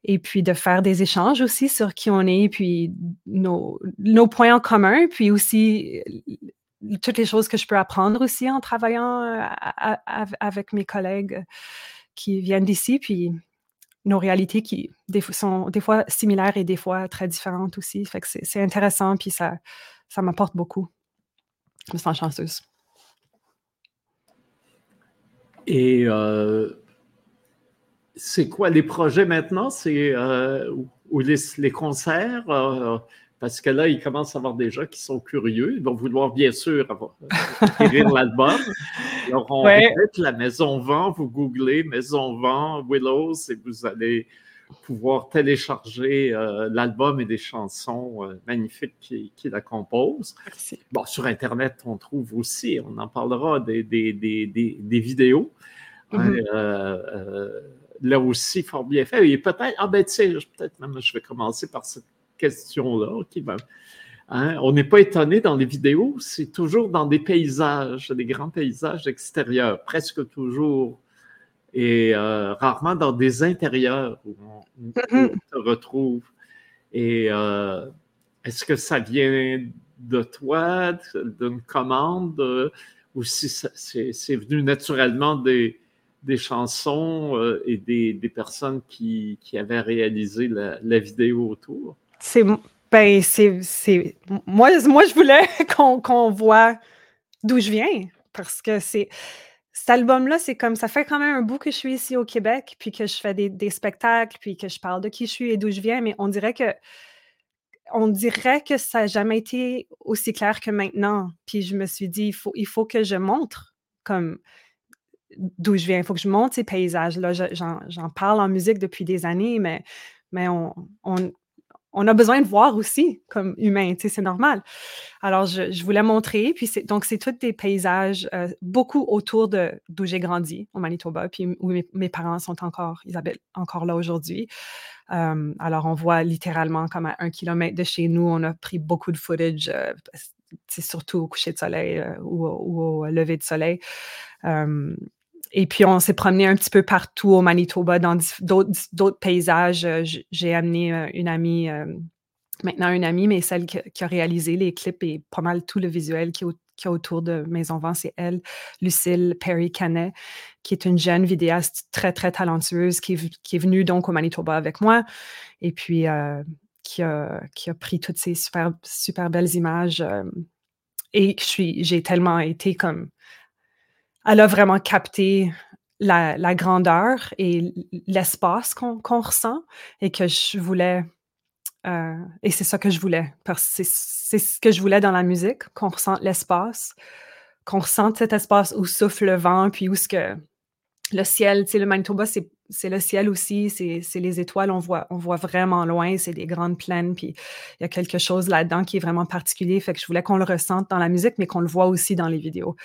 et puis de faire des échanges aussi sur qui on est, puis nos, nos points en commun, puis aussi toutes les choses que je peux apprendre aussi en travaillant euh, avec mes collègues qui viennent d'ici, puis nos réalités qui sont des fois similaires et des fois très différentes aussi. C'est intéressant, puis ça, m'apporte beaucoup. Je me sens chanceuse. Et euh, c'est quoi les projets maintenant? C'est euh, ou les, les, concerts? Euh, parce que là, il commence à avoir des gens qui sont curieux. Ils vont vouloir, bien sûr, écrire l'album. Ils auront la Maison Vent. Vous googlez Maison Vent, Willows, et vous allez pouvoir télécharger euh, l'album et des chansons euh, magnifiques qui, la composent. Bon, sur Internet, on trouve aussi, on en parlera, des, des, des, des vidéos. Mm-hmm. euh, là aussi, fort bien fait. Et peut-être, ah ben tu sais, peut-être même je vais commencer par cette question-là. Hein, on n'est pas étonné dans les vidéos, c'est toujours dans des paysages, des grands paysages extérieurs, presque toujours et euh, rarement dans des intérieurs où on, mm-hmm. se retrouve. Et euh, est-ce que ça vient de toi, d'une commande, ou si c'est venu naturellement des, des chansons et des, des personnes qui, qui, avaient réalisé la, la vidéo autour? C'est ben, c'est. Moi, moi, je voulais qu'on voit d'où je viens. Parce que c'est. Cet album-là, c'est comme ça fait quand même un bout que je suis ici au Québec, puis que je fais des, spectacles, puis que je parle de qui je suis et d'où je viens, mais on dirait que on dirait que ça n'a jamais été aussi clair que maintenant. Puis je me suis dit, il faut, il faut que je montre comme d'où je viens. Il faut que je montre ces paysages-là. J'en parle en musique depuis des années, mais, mais on a besoin de voir aussi comme humain, tu sais, c'est normal. Alors, je, voulais montrer, puis c'est, donc c'est tous des paysages, euh, beaucoup autour de d'où j'ai grandi, au Manitoba, puis où mes, parents sont encore, Isabelle, encore là aujourd'hui. Euh, alors, on voit littéralement comme à un kilomètre de chez nous, on a pris beaucoup de footage, c'est euh, surtout au coucher de soleil ou, au lever de soleil. Et puis, on s'est promené un petit peu partout au Manitoba, dans d'autres paysages. Euh, j'ai amené euh, une amie, euh, maintenant une amie, mais celle qui, a réalisé les clips et pas mal tout le visuel qui, est autour de Maison Vent, c'est elle, Lucille Perry Canet, qui est une jeune vidéaste très, très talentueuse, qui est, venue donc au Manitoba avec moi. Et puis, qui, a, qui, a, pris toutes ces super, super belles images. et j'ai tellement été comme elle a vraiment capté la, grandeur et l'espace qu'on ressent et que je voulais. Euh, et c'est ça que je voulais, parce que c'est ce que je voulais dans la musique, qu'on ressente l'espace, qu'on ressente cet espace où souffle le vent, puis où ce que le ciel, tu sais, le Manitoba, c'est le ciel aussi, c'est les étoiles, on voit, on voit vraiment loin, c'est des grandes plaines, puis il y a quelque chose là-dedans qui est vraiment particulier, fait que je voulais qu'on le ressente dans la musique, mais qu'on le voit aussi dans les vidéos.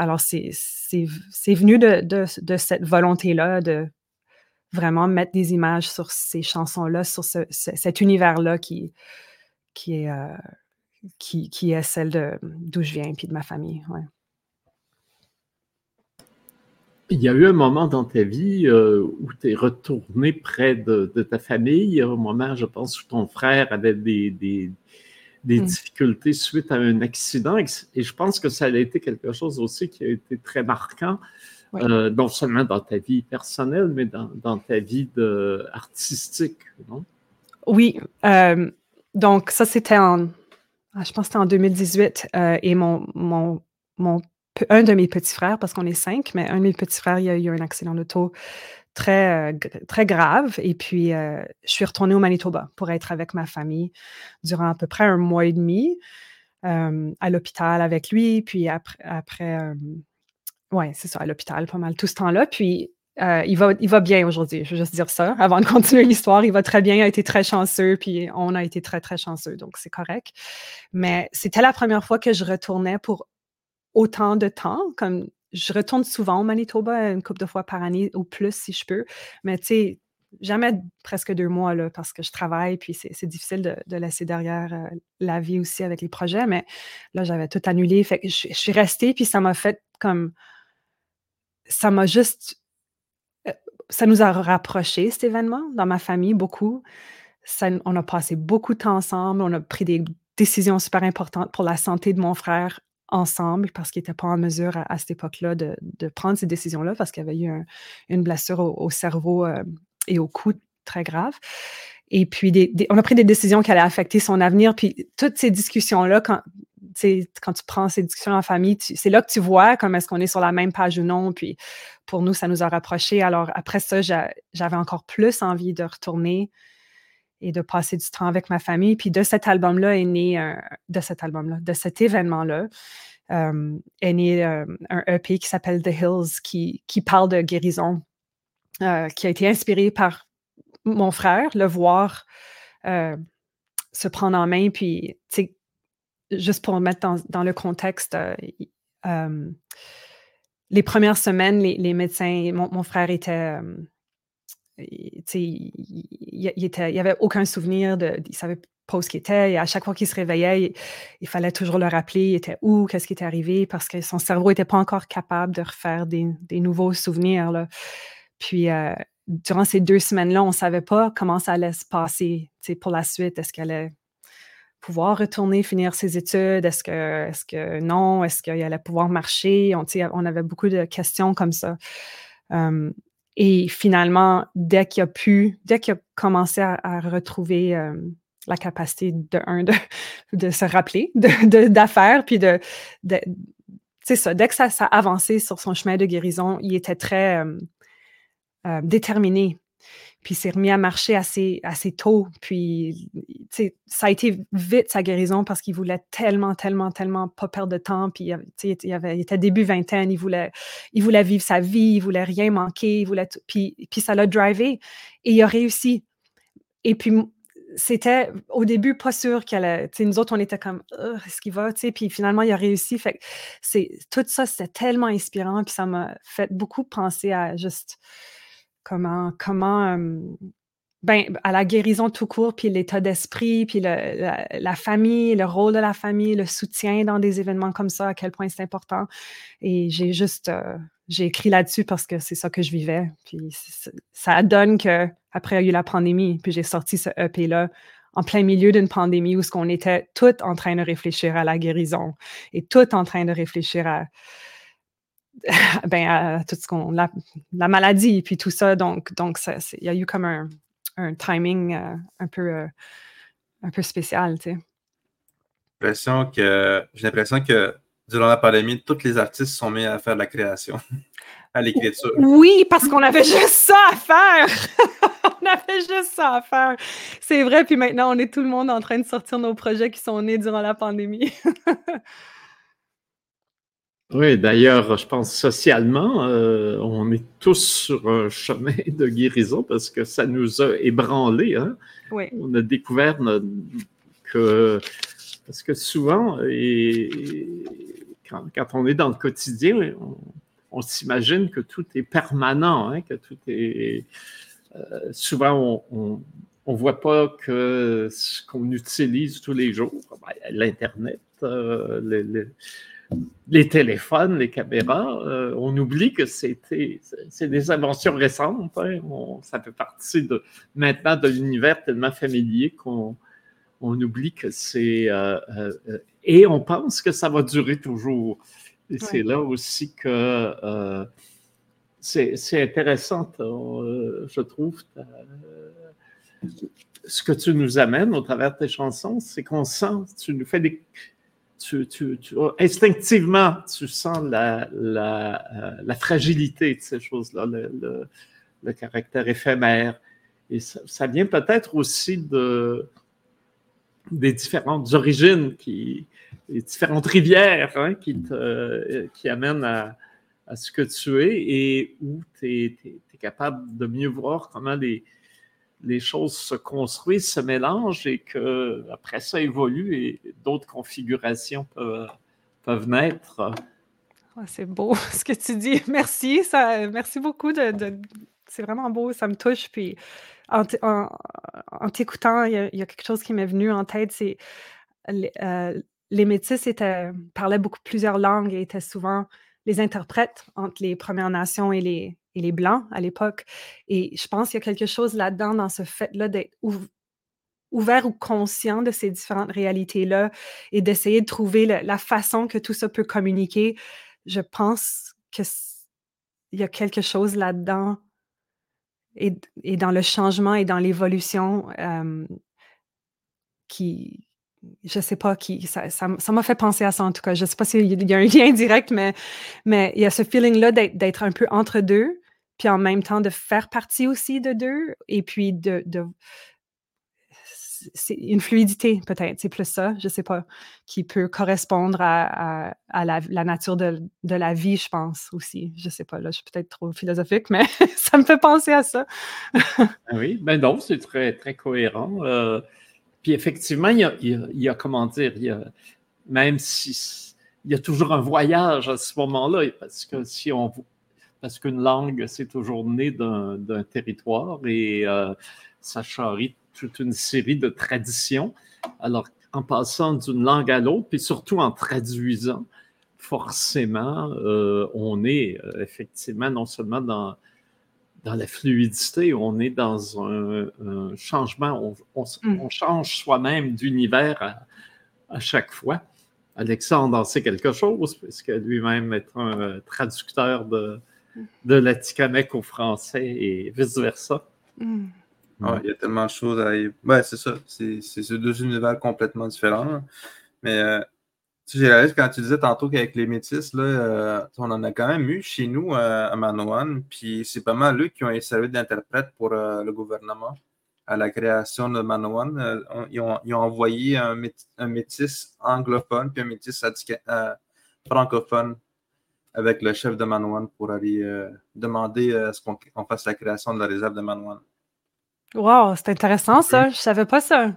Alors, c'est venu de, cette volonté-là de vraiment mettre des images sur ces chansons-là, sur cet univers-là qui, qui, est, euh, qui, est celle d'où je viens et de ma famille. Il y a eu un moment dans ta vie euh, où tu es retourné près de, ta famille, un moment, je pense, où ton frère avait des, des mmh. difficultés suite à un accident. Et je pense que ça a été quelque chose aussi qui a été très marquant, euh, non seulement dans ta vie personnelle, mais dans, ta vie de, artistique, non? Oui. Euh, donc, ça, c'était en, ah, je pense que c'était en 2018. Euh, et mon, mon, mon, un de mes petits frères, parce qu'on est cinq, mais un de mes petits frères, il y a eu un accident d'auto très, euh, très grave. Et puis, euh, je suis retournée au Manitoba pour être avec ma famille durant à peu près un mois et demi euh, à l'hôpital avec lui. Puis après, après ouais, c'est ça, à l'hôpital pas mal tout ce temps-là. Puis, il, va, il va bien aujourd'hui, je veux juste dire ça. Avant de continuer l'histoire, il va très bien, il a été très chanceux, puis on a été très, très chanceux, donc c'est correct. Mais c'était la première fois que je retournais pour autant de temps, comme je retourne souvent au Manitoba une couple de fois par année ou plus si je peux. Mais tu sais, jamais presque deux mois là, parce que je travaille, puis c'est difficile de, laisser derrière euh, la vie aussi avec les projets. Mais là, j'avais tout annulé. Fait que je, suis restée, puis ça m'a fait comme. Ça m'a juste. Euh, ça nous a rapprochés, cet événement, dans ma famille, beaucoup. On a passé beaucoup de temps ensemble, on a pris des décisions super importantes pour la santé de mon frère ensemble parce qu'il n'était pas en mesure à, cette époque-là de, prendre ces décisions-là parce qu'il avait eu une blessure au, cerveau euh, et au cou très grave. Et puis, on a pris des décisions qui allaient affecter son avenir. Puis, toutes ces discussions-là, quand, quand tu prends ces discussions en famille, c'est là que tu vois comme est-ce qu'on est sur la même page ou non. Puis, pour nous, ça nous a rapprochés. Alors, après ça, j'avais encore plus envie de retourner et de passer du temps avec ma famille. Puis de cet album-là est né, de cet album-là, de cet événement-là, euh, est né euh, un EP qui s'appelle The Hills, qui, qui parle de guérison, euh, qui a été inspiré par mon frère, le voir se prendre en main. Puis, juste pour mettre dans, dans le contexte, les premières semaines, les, les médecins, mon, mon, frère était il, il, avait aucun souvenir, de, il savait pas où il était. À chaque fois qu'il se réveillait, il, fallait toujours le rappeler, il était où, qu'est-ce qui était arrivé, parce que son cerveau n'était pas encore capable de refaire des, nouveaux souvenirs. Là. Puis, durant ces deux semaines-là, on ne savait pas comment ça allait se passer pour la suite. Est-ce qu'elle allait pouvoir retourner finir ses études? Est-ce que, est que non? Est-ce qu'il allait pouvoir marcher? On, on, avait beaucoup de questions comme ça. Et finalement, dès qu'il a pu, dès qu'il a commencé à, retrouver la capacité de, de, se rappeler d'affaires, puis de, c'est ça, dès que ça, ça a avancé sur son chemin de guérison, il était très déterminé puis il s'est remis à marcher assez, assez tôt. Puis, ça a été vite sa guérison parce qu'il voulait tellement, tellement, tellement pas perdre de temps. Puis, il, il était début vingtaine, il voulait, il voulait vivre sa vie, il voulait rien manquer, il voulait puis, puis ça l'a drivé et il a réussi. Et puis, c'était au début pas sûr qu'elle allait. Nous autres, on était comme, est-ce qu'il va? Puis finalement, il a réussi. Fait c'est, tout ça, c'était tellement inspirant. Puis ça m'a fait beaucoup penser à juste comment, comment ben, à la guérison tout court, puis l'état d'esprit, puis la, famille, le rôle de la famille, le soutien dans des événements comme ça, à quel point c'est important. Et j'ai juste, j'ai écrit là-dessus parce que c'est ça que je vivais. Puis ça donne que après il y a eu la pandémie, puis j'ai sorti ce EP-là en plein milieu d'une pandémie où ce qu'on était tout en train de réfléchir à la guérison et tout en train de réfléchir à, ben, à tout ce qu'on la, la, maladie et puis tout ça. Donc, donc il y a eu comme un, un timing euh, un peu euh, un peu spécial, tu sais. Que, j'ai l'impression que durant la pandémie, tous les artistes sont mis à faire de la création, à l'écriture. Oui, parce qu'on avait juste ça à faire. on avait juste ça à faire. C'est vrai, puis maintenant, on est tout le monde en train de sortir nos projets qui sont nés durant la pandémie. Oui, d'ailleurs, je pense socialement, euh, on est tous sur un chemin de guérison parce que ça nous a ébranlés. Hein? Oui. On a découvert que, parce que souvent, et, quand, on est dans le quotidien, on, s'imagine que tout est permanent, hein, que tout est. Euh, souvent, on ne voit pas que ce qu'on utilise tous les jours, ben, l'Internet, euh, les les téléphones, les caméras, euh, on oublie que c'était, c'est des inventions récentes. Hein. ça fait partie de, maintenant de l'univers tellement familier qu'on on oublie que c'est. Euh, euh, et on pense que ça va durer toujours. Et c'est là aussi que c'est, intéressant, je trouve. ce que tu nous amènes au travers de tes chansons, c'est qu'on sent, tu nous fais des, tu, instinctivement, tu sens la, la, euh, fragilité de ces choses-là, le, caractère éphémère. Et ça, vient peut-être aussi de, des différentes origines, qui, des différentes rivières hein, qui, te, qui amènent à, à, ce que tu es et où tu es, capable de mieux voir comment les, les choses se construisent, se mélangent et que après ça évolue et d'autres configurations peuvent, naître. Ah, c'est beau ce que tu dis. Merci. Ça, merci beaucoup. De, c'est vraiment beau. Ça me touche. Puis en, t'écoutant, il, y, a quelque chose qui m'est venu en tête. C'est euh, les métis étaient, parlaient beaucoup plusieurs langues et étaient souvent les interprètes entre les Premières Nations et les, et les Blancs à l'époque. Et je pense qu'il y a quelque chose là-dedans, dans ce fait-là, d'être ouvert ou conscient de ces différentes réalités-là et d'essayer de trouver la façon que tout ça peut communiquer. Je pense qu'il y a quelque chose là-dedans et, et, dans le changement et dans l'évolution qui, je sais pas qui, ça, ça, m'a fait penser à ça en tout cas. Je sais pas s'il y a un lien direct, mais, mais il y a ce feeling-là d'être un peu entre deux, puis en même temps de faire partie aussi de deux, et puis de. de c'est une fluidité, peut-être, c'est plus ça, je sais pas, qui peut correspondre à, à, la, nature de, de, la vie, je pense aussi. Je sais pas, là, je suis peut-être trop philosophique, mais ça me fait penser à ça. Ah oui, ben non, c'est très, très cohérent. Euh, puis effectivement, il y a, comment dire, il y a, même si il y a toujours un voyage à ce moment-là, parce que si on parce qu'une langue, c'est toujours né d'un territoire et euh, ça charrie toute une série de traditions. Alors, en passant d'une langue à l'autre, puis surtout en traduisant, forcément, euh, on est euh, effectivement non seulement dans, dans la fluidité, on est dans un, changement, on, mm. change soi-même d'univers à, chaque fois. Alexandre en sait quelque chose, puisque lui-même est un traducteur de, de l'Atikamekw au français et vice-versa. Mm. Ah, il y a tellement de choses à. Ouais, c'est ça. C'est deux univers complètement différents. Mais euh, j'ai réalisé quand tu disais tantôt qu'avec les métis, là, euh, on en a quand même eu chez nous euh, à Manoan. Puis c'est pas mal eux qui ont servi d'interprète pour le gouvernement à la création de Manoan. Ils ont, ils, ont, envoyé un, métis anglophone puis un métis francophone avec le chef de Manoan pour aller demander à ce qu'on fasse la création de la réserve de Manoan. Wow, c'est intéressant ça. Je savais pas ça.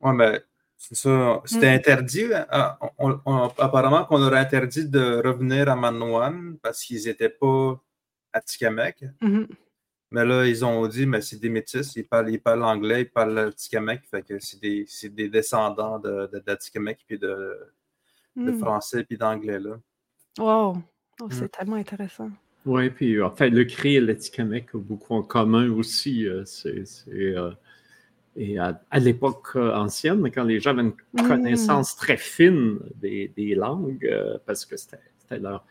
Oui, mais c'est ça. C'était mm. interdit. Euh, apparemment qu'on leur a interdit de revenir à Manouane parce qu'ils n'étaient pas à Tikamek. Mm-hmm. Mais là, ils ont dit, mais c'est des métis, ils parlent, ils parlent anglais, ils parlent Tikamek, fait que c'est des, des, descendants de, de, puis de, de mm. français, puis d'anglais, là. Wow! Oh, c'est mm. tellement intéressant. Oui, puis en fait, le cri et l'Atikamekw ont beaucoup en commun aussi. Euh, c'est, euh, et à, l'époque euh, ancienne, quand les gens avaient une mmh. connaissance très fine des, langues, parce que c'était, leur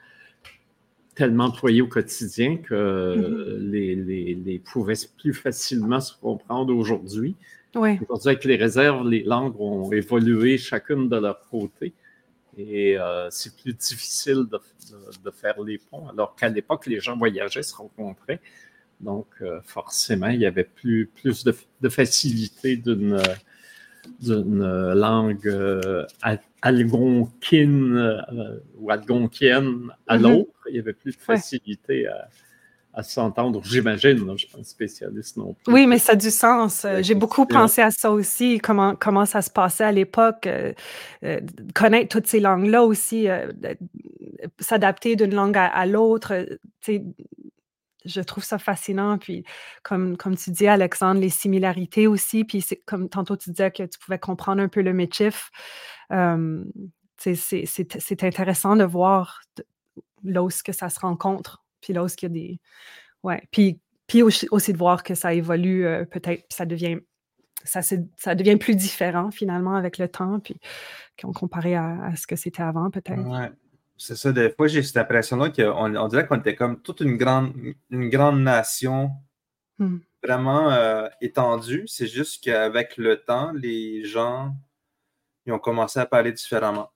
tellement employé au quotidien que mmh. les, les, pouvaient plus facilement se comprendre aujourd'hui. Aujourd'hui, avec les réserves, les langues ont évolué chacune de leur côté et euh, c'est plus difficile de, faire les ponts, alors qu'à l'époque, les gens voyageaient, se rencontraient. Donc, euh, forcément, il y avait plus, plus de, facilité d'une langue euh, algonquine ou algonquienne à mm-hmm. l'autre. Il y avait plus de facilité à, à s'entendre, j'imagine. Je ne suis pas un spécialiste non plus. Oui, mais ça a du sens. Euh, j'ai beaucoup pensé à ça aussi, comment, comment ça se passait à l'époque, euh, euh, connaître toutes ces langues-là aussi, s'adapter d'une langue à, l'autre. Je trouve ça fascinant. Puis, comme, comme tu dis, Alexandre, les similarités aussi. Puis, c'est comme tantôt tu disais que tu pouvais comprendre un peu le métif. c'est intéressant de voir là où que ça se rencontre puis là, qu'il y a des. Ouais. Puis, puis aussi, de voir que ça évolue, peut-être, ça devient. Ça, ça devient plus différent finalement avec le temps, puis comparé à, à ce que c'était avant, peut-être. C'est ça, des fois, j'ai cette impression-là qu'on on dirait qu'on était comme toute une grande, une grande nation hmm. vraiment euh, étendue. C'est juste qu'avec le temps, les gens ils ont commencé à parler différemment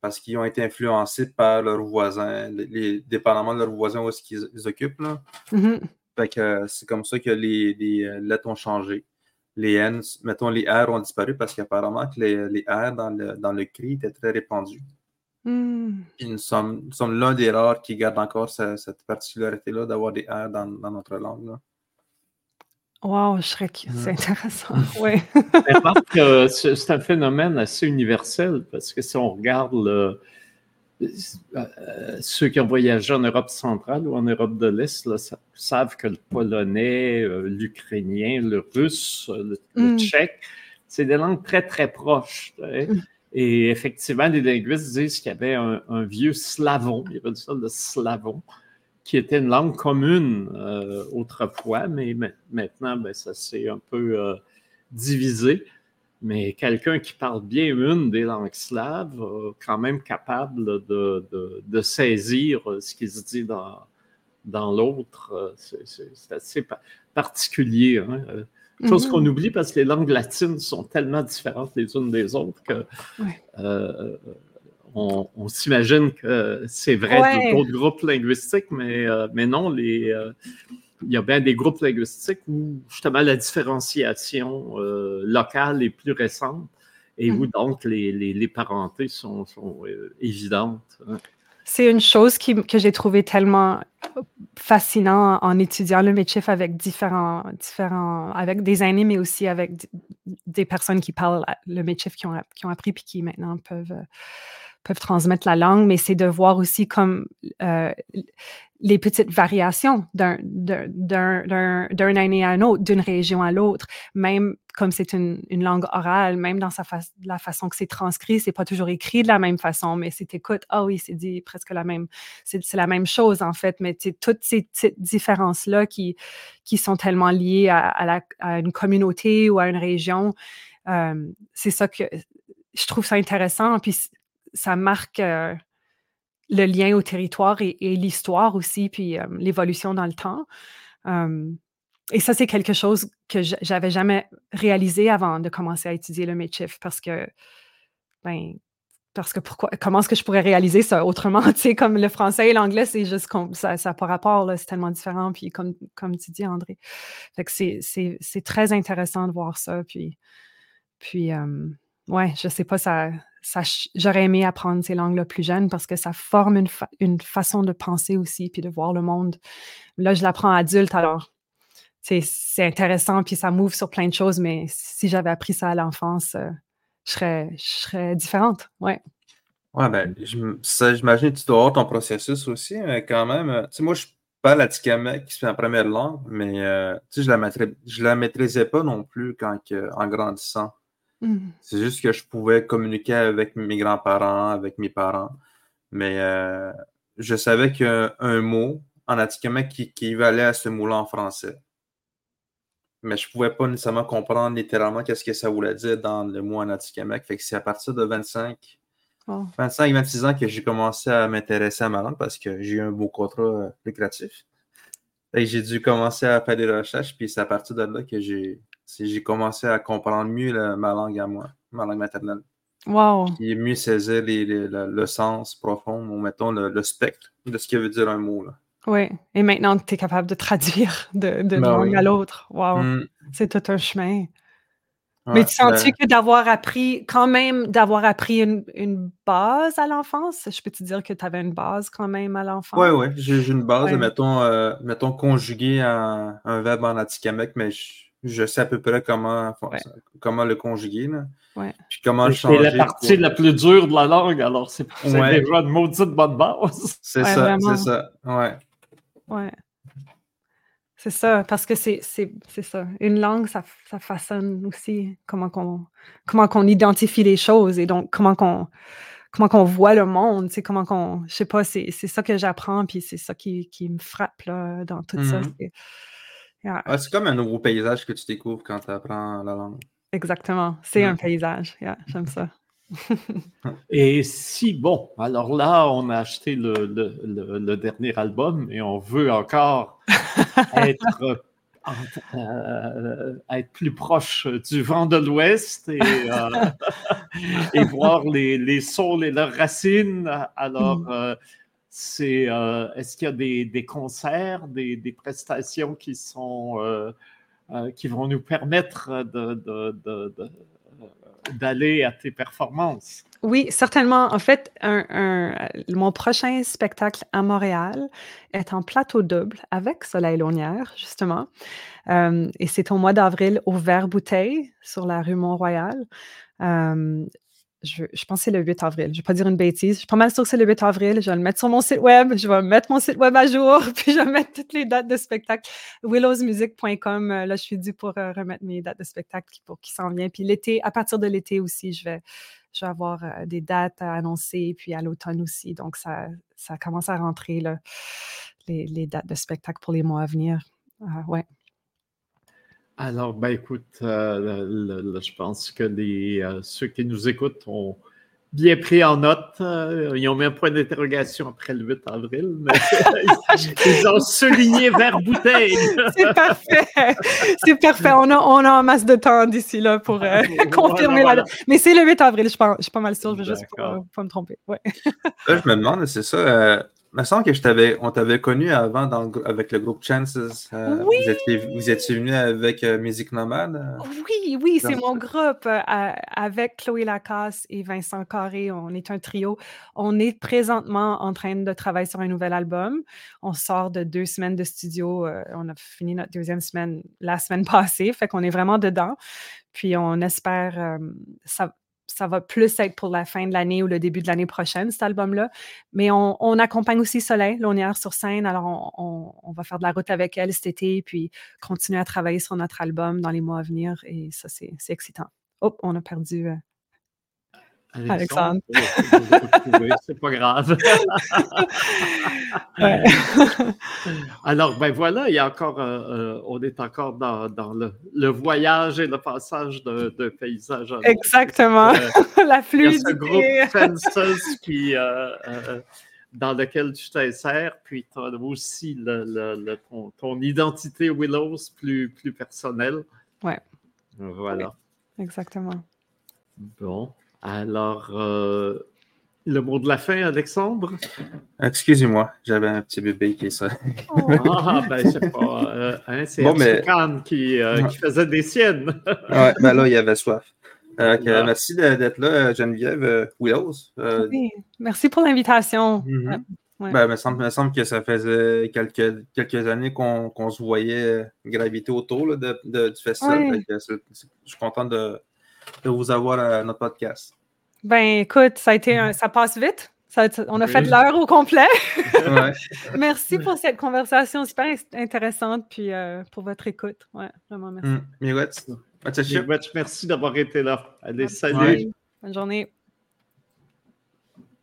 parce qu'ils ont été influencés par leurs voisins, les, dépendamment de leurs voisins où est-ce qu'ils occupent. Là. Mm-hmm. Fait que euh, c'est comme ça que les, euh, lettres ont changé. Les N, mettons, les R ont disparu parce qu'apparemment que les, les, R dans le, dans le cri étaient très répandus. Mm. nous sommes, l'un des rares qui garde encore cette, particularité-là d'avoir des R dans, dans notre langue. Là. Wow, Shrek, c'est intéressant. Oui. c'est un phénomène assez universel parce que si on regarde euh, ceux qui ont voyagé en Europe centrale ou en Europe de l'Est savent que le polonais, euh, l'ukrainien, le russe, le, mm. tchèque, c'est des langues très, très proches. Mm. Et effectivement, les linguistes disent qu'il y avait un, vieux slavon, il y avait ça, le slavon, qui était une langue commune euh, autrefois, mais maintenant, ben, ça s'est un peu euh, divisé. Mais quelqu'un qui parle bien une des langues slaves, euh, quand même capable de, saisir ce qui se dit dans, l'autre, c'est assez particulier. Hein. Chose qu'on mm-hmm. oublie parce que les langues latines sont tellement différentes les unes des autres que on, s'imagine que c'est vrai d'autres groupes linguistiques, mais, euh, mais non, les, euh, il y a bien des groupes linguistiques où justement la différenciation euh, locale est plus récente et où mm. donc les, les, parentés sont, évidentes. Hein. C'est une chose que j'ai trouvé tellement fascinant en étudiant le métier avec différents, différents, avec des aînés, mais aussi avec des personnes qui parlent le métier, qui ont, appris puis qui maintenant peuvent peuvent transmettre la langue, mais c'est de voir aussi comme euh, les petites variations d'un année à un autre, d'une région à l'autre, même comme c'est une, une, langue orale, même dans sa la façon que c'est transcrit, c'est pas toujours écrit de la même façon, mais si tu écoutes, ah oui, c'est dit presque la même, c'est la même chose en fait, mais toutes ces petites différences-là qui, qui sont tellement liées à, à, la, à, une communauté ou à une région, euh, c'est ça que je trouve ça intéressant, puis ça marque euh, le lien au territoire et, l'histoire aussi, puis euh, l'évolution dans le temps. et ça, c'est quelque chose que j'avais jamais réalisé avant de commencer à étudier le Michif parce que, ben, parce que pourquoi, comment est-ce que je pourrais réaliser ça autrement? Tu sais, comme le français et l'anglais, c'est juste comme ça, ça n'a pas rapport, c'est tellement différent. Puis comme, comme tu dis, André. C'est très intéressant de voir ça. Puis, puis ouais, je sais pas, ça, j'aurais aimé apprendre ces langues-là plus jeunes parce que ça forme une, une, façon de penser aussi, puis de voir le monde. Là, je l'apprends adulte, alors c'est intéressant, puis ça m'ouvre sur plein de choses, mais si j'avais appris ça à l'enfance, euh, je, serais, je serais différente, ouais. Ouais, ben, j'imagine que tu dois avoir ton processus aussi, mais quand même, euh, tu sais, moi, je parle Atikamek, qui c'est ma première langue, mais euh, tu sais, je la, je la maîtrisais pas non plus quand, en grandissant. Mmh. C'est juste que je pouvais communiquer avec mes grands-parents, avec mes parents. Mais euh, je savais qu'un mot en Atikamek qui, qui valait à ce mot-là en français. Mais je ne pouvais pas nécessairement comprendre littéralement qu'est-ce que ça voulait dire dans le mot en Atikamek. Fait que c'est à partir de 25, 25 26 ans que j'ai commencé à m'intéresser à ma langue parce que j'ai eu un beau contrat euh, lucratif. Et j'ai dû commencer à faire des recherches, puis c'est à partir de là que j'ai j'ai commencé à comprendre mieux ma langue à moi, ma langue maternelle. Wow. Et mieux saisir le, sens profond, ou mettons le, spectre de ce que veut dire un mot. Là. Oui, et maintenant tu es capable de traduire de, de ben langue à l'autre. Wow, mm. c'est tout un chemin. Mais tu sens-tu ben que d'avoir appris, quand même, d'avoir appris une, base à l'enfance, je peux te dire que tu avais une base quand même à l'enfance? Oui, oui, j'ai une base, mettons, euh, mettons conjuguer un, un verbe en atikamek, mais je, je sais à peu près comment, comment le conjuguer. Là. Puis comment le changer. C'est la partie la plus dure de la langue, alors c'est déjà une maudite bonne base. C'est ça, c'est ça. Ouais. Ouais. C'est ça, parce que c'est ça. Une langue, ça, ça façonne aussi comment qu'on comment qu'on identifie les choses et donc comment qu'on comment qu'on voit le monde, c'est comment qu'on. Je sais pas, c'est ça que j'apprends, puis c'est ça qui, qui, me frappe là, dans tout ça. Mm-hmm c'est comme un nouveau paysage que tu découvres quand tu apprends la langue. Exactement. C'est un paysage. J'aime ça. et si, bon, alors là, on a acheté le, dernier album et on veut encore être, euh, être plus proche du vent de l'Ouest et, euh, voir les, les saules et leurs racines. Alors, mm. euh, c'est euh, est-ce qu'il y a des, concerts, des, prestations qui sont euh, euh, qui vont nous permettre d'aller à tes performances? Oui, certainement. En fait, mon prochain spectacle à Montréal est en plateau double avec Soleil Launière, justement. et c'est au mois d'avril au Vert Bouteille sur la rue Mont-Royal je, je, pense que c'est le 8 avril. Je ne vais pas dire une bêtise. Je suis pas mal sûre que c'est le 8 avril. Je vais le mettre sur mon site web. Je vais mettre mon site web à jour. Puis je vais mettre toutes les dates de spectacle. Willowsmusic.com. Euh, là, je suis due pour euh, remettre mes dates de spectacle pour qui s'en vient. Puis l'été, à partir de l'été aussi, je vais, je vais avoir euh, des dates à annoncer. Puis à l'automne aussi. Donc, ça, ça commence à rentrer, les, dates de spectacle pour les mois à venir. ouais. Alors, ben écoute, euh, je pense que les, euh, ceux qui nous écoutent ont bien pris en note. Euh, ils ont mis un point d'interrogation après le 8 avril, mais ils ont souligné vers bouteille. C'est parfait. C'est parfait. On a, on a en masse de temps d'ici là pour confirmer la date. Mais c'est le 8 avril, je, pense, je suis pas mal sûr. Je vais juste pas, me tromper. Ouais. je me demande, c'est ça me semble que je t'avais, on t'avait connu avant dans avec le groupe Chances. Euh, oui. Vous étiez, vous étiez venu avec euh, Musique Nomade? Euh? Oui, oui, c'est mon groupe avec Chloé Lacasse et Vincent Carré. On est un trio. On est présentement en train de travailler sur un nouvel album. On sort de deux semaines de studio. on a fini notre deuxième semaine la semaine passée, fait qu'on est vraiment dedans. Puis on espère, ça, ça va plus être pour la fin de l'année ou le début de l'année prochaine, cet album-là. Mais on, accompagne aussi Soleil Launière sur scène. Alors, on, va faire de la route avec elle cet été, puis continuer à travailler sur notre album dans les mois à venir. Et ça, c'est excitant. Oh, on a perdu euh, Alexandre. C'est pas grave. Alors, ben voilà, il y a encore, euh, euh, on est encore dans, le, voyage et le passage d'un paysage. Exactement. Euh, La fluidité. ce groupe Fences qui, dans lequel tu t'insères, puis tu as aussi le, ton, identité Willows plus, plus personnelle. Ouais. Voilà. Exactement. Bon. Alors, euh, le mot de la fin, Alexandre? Excusez-moi, j'avais un petit bébé qui est ça. ah, ben, je sais pas. Euh, hein, c'est bon, mais... qui, euh, qui, faisait des siennes. ouais, ben là, il avait soif. Merci d'être là, Geneviève Willows. Oui, merci pour l'invitation. Mm-hmm. Ben, il, me semble, que ça faisait quelques, quelques années qu'on se voyait graviter autour de, du festival. je suis content de, de vous avoir à notre podcast. Ben, écoute, ça a été un, ça passe vite. on a fait l'heure au complet. merci pour cette conversation super intéressante, puis euh, pour votre écoute. Ouais, vraiment merci. Mm. Merci d'avoir été là. Allez, salut. Bonne journée.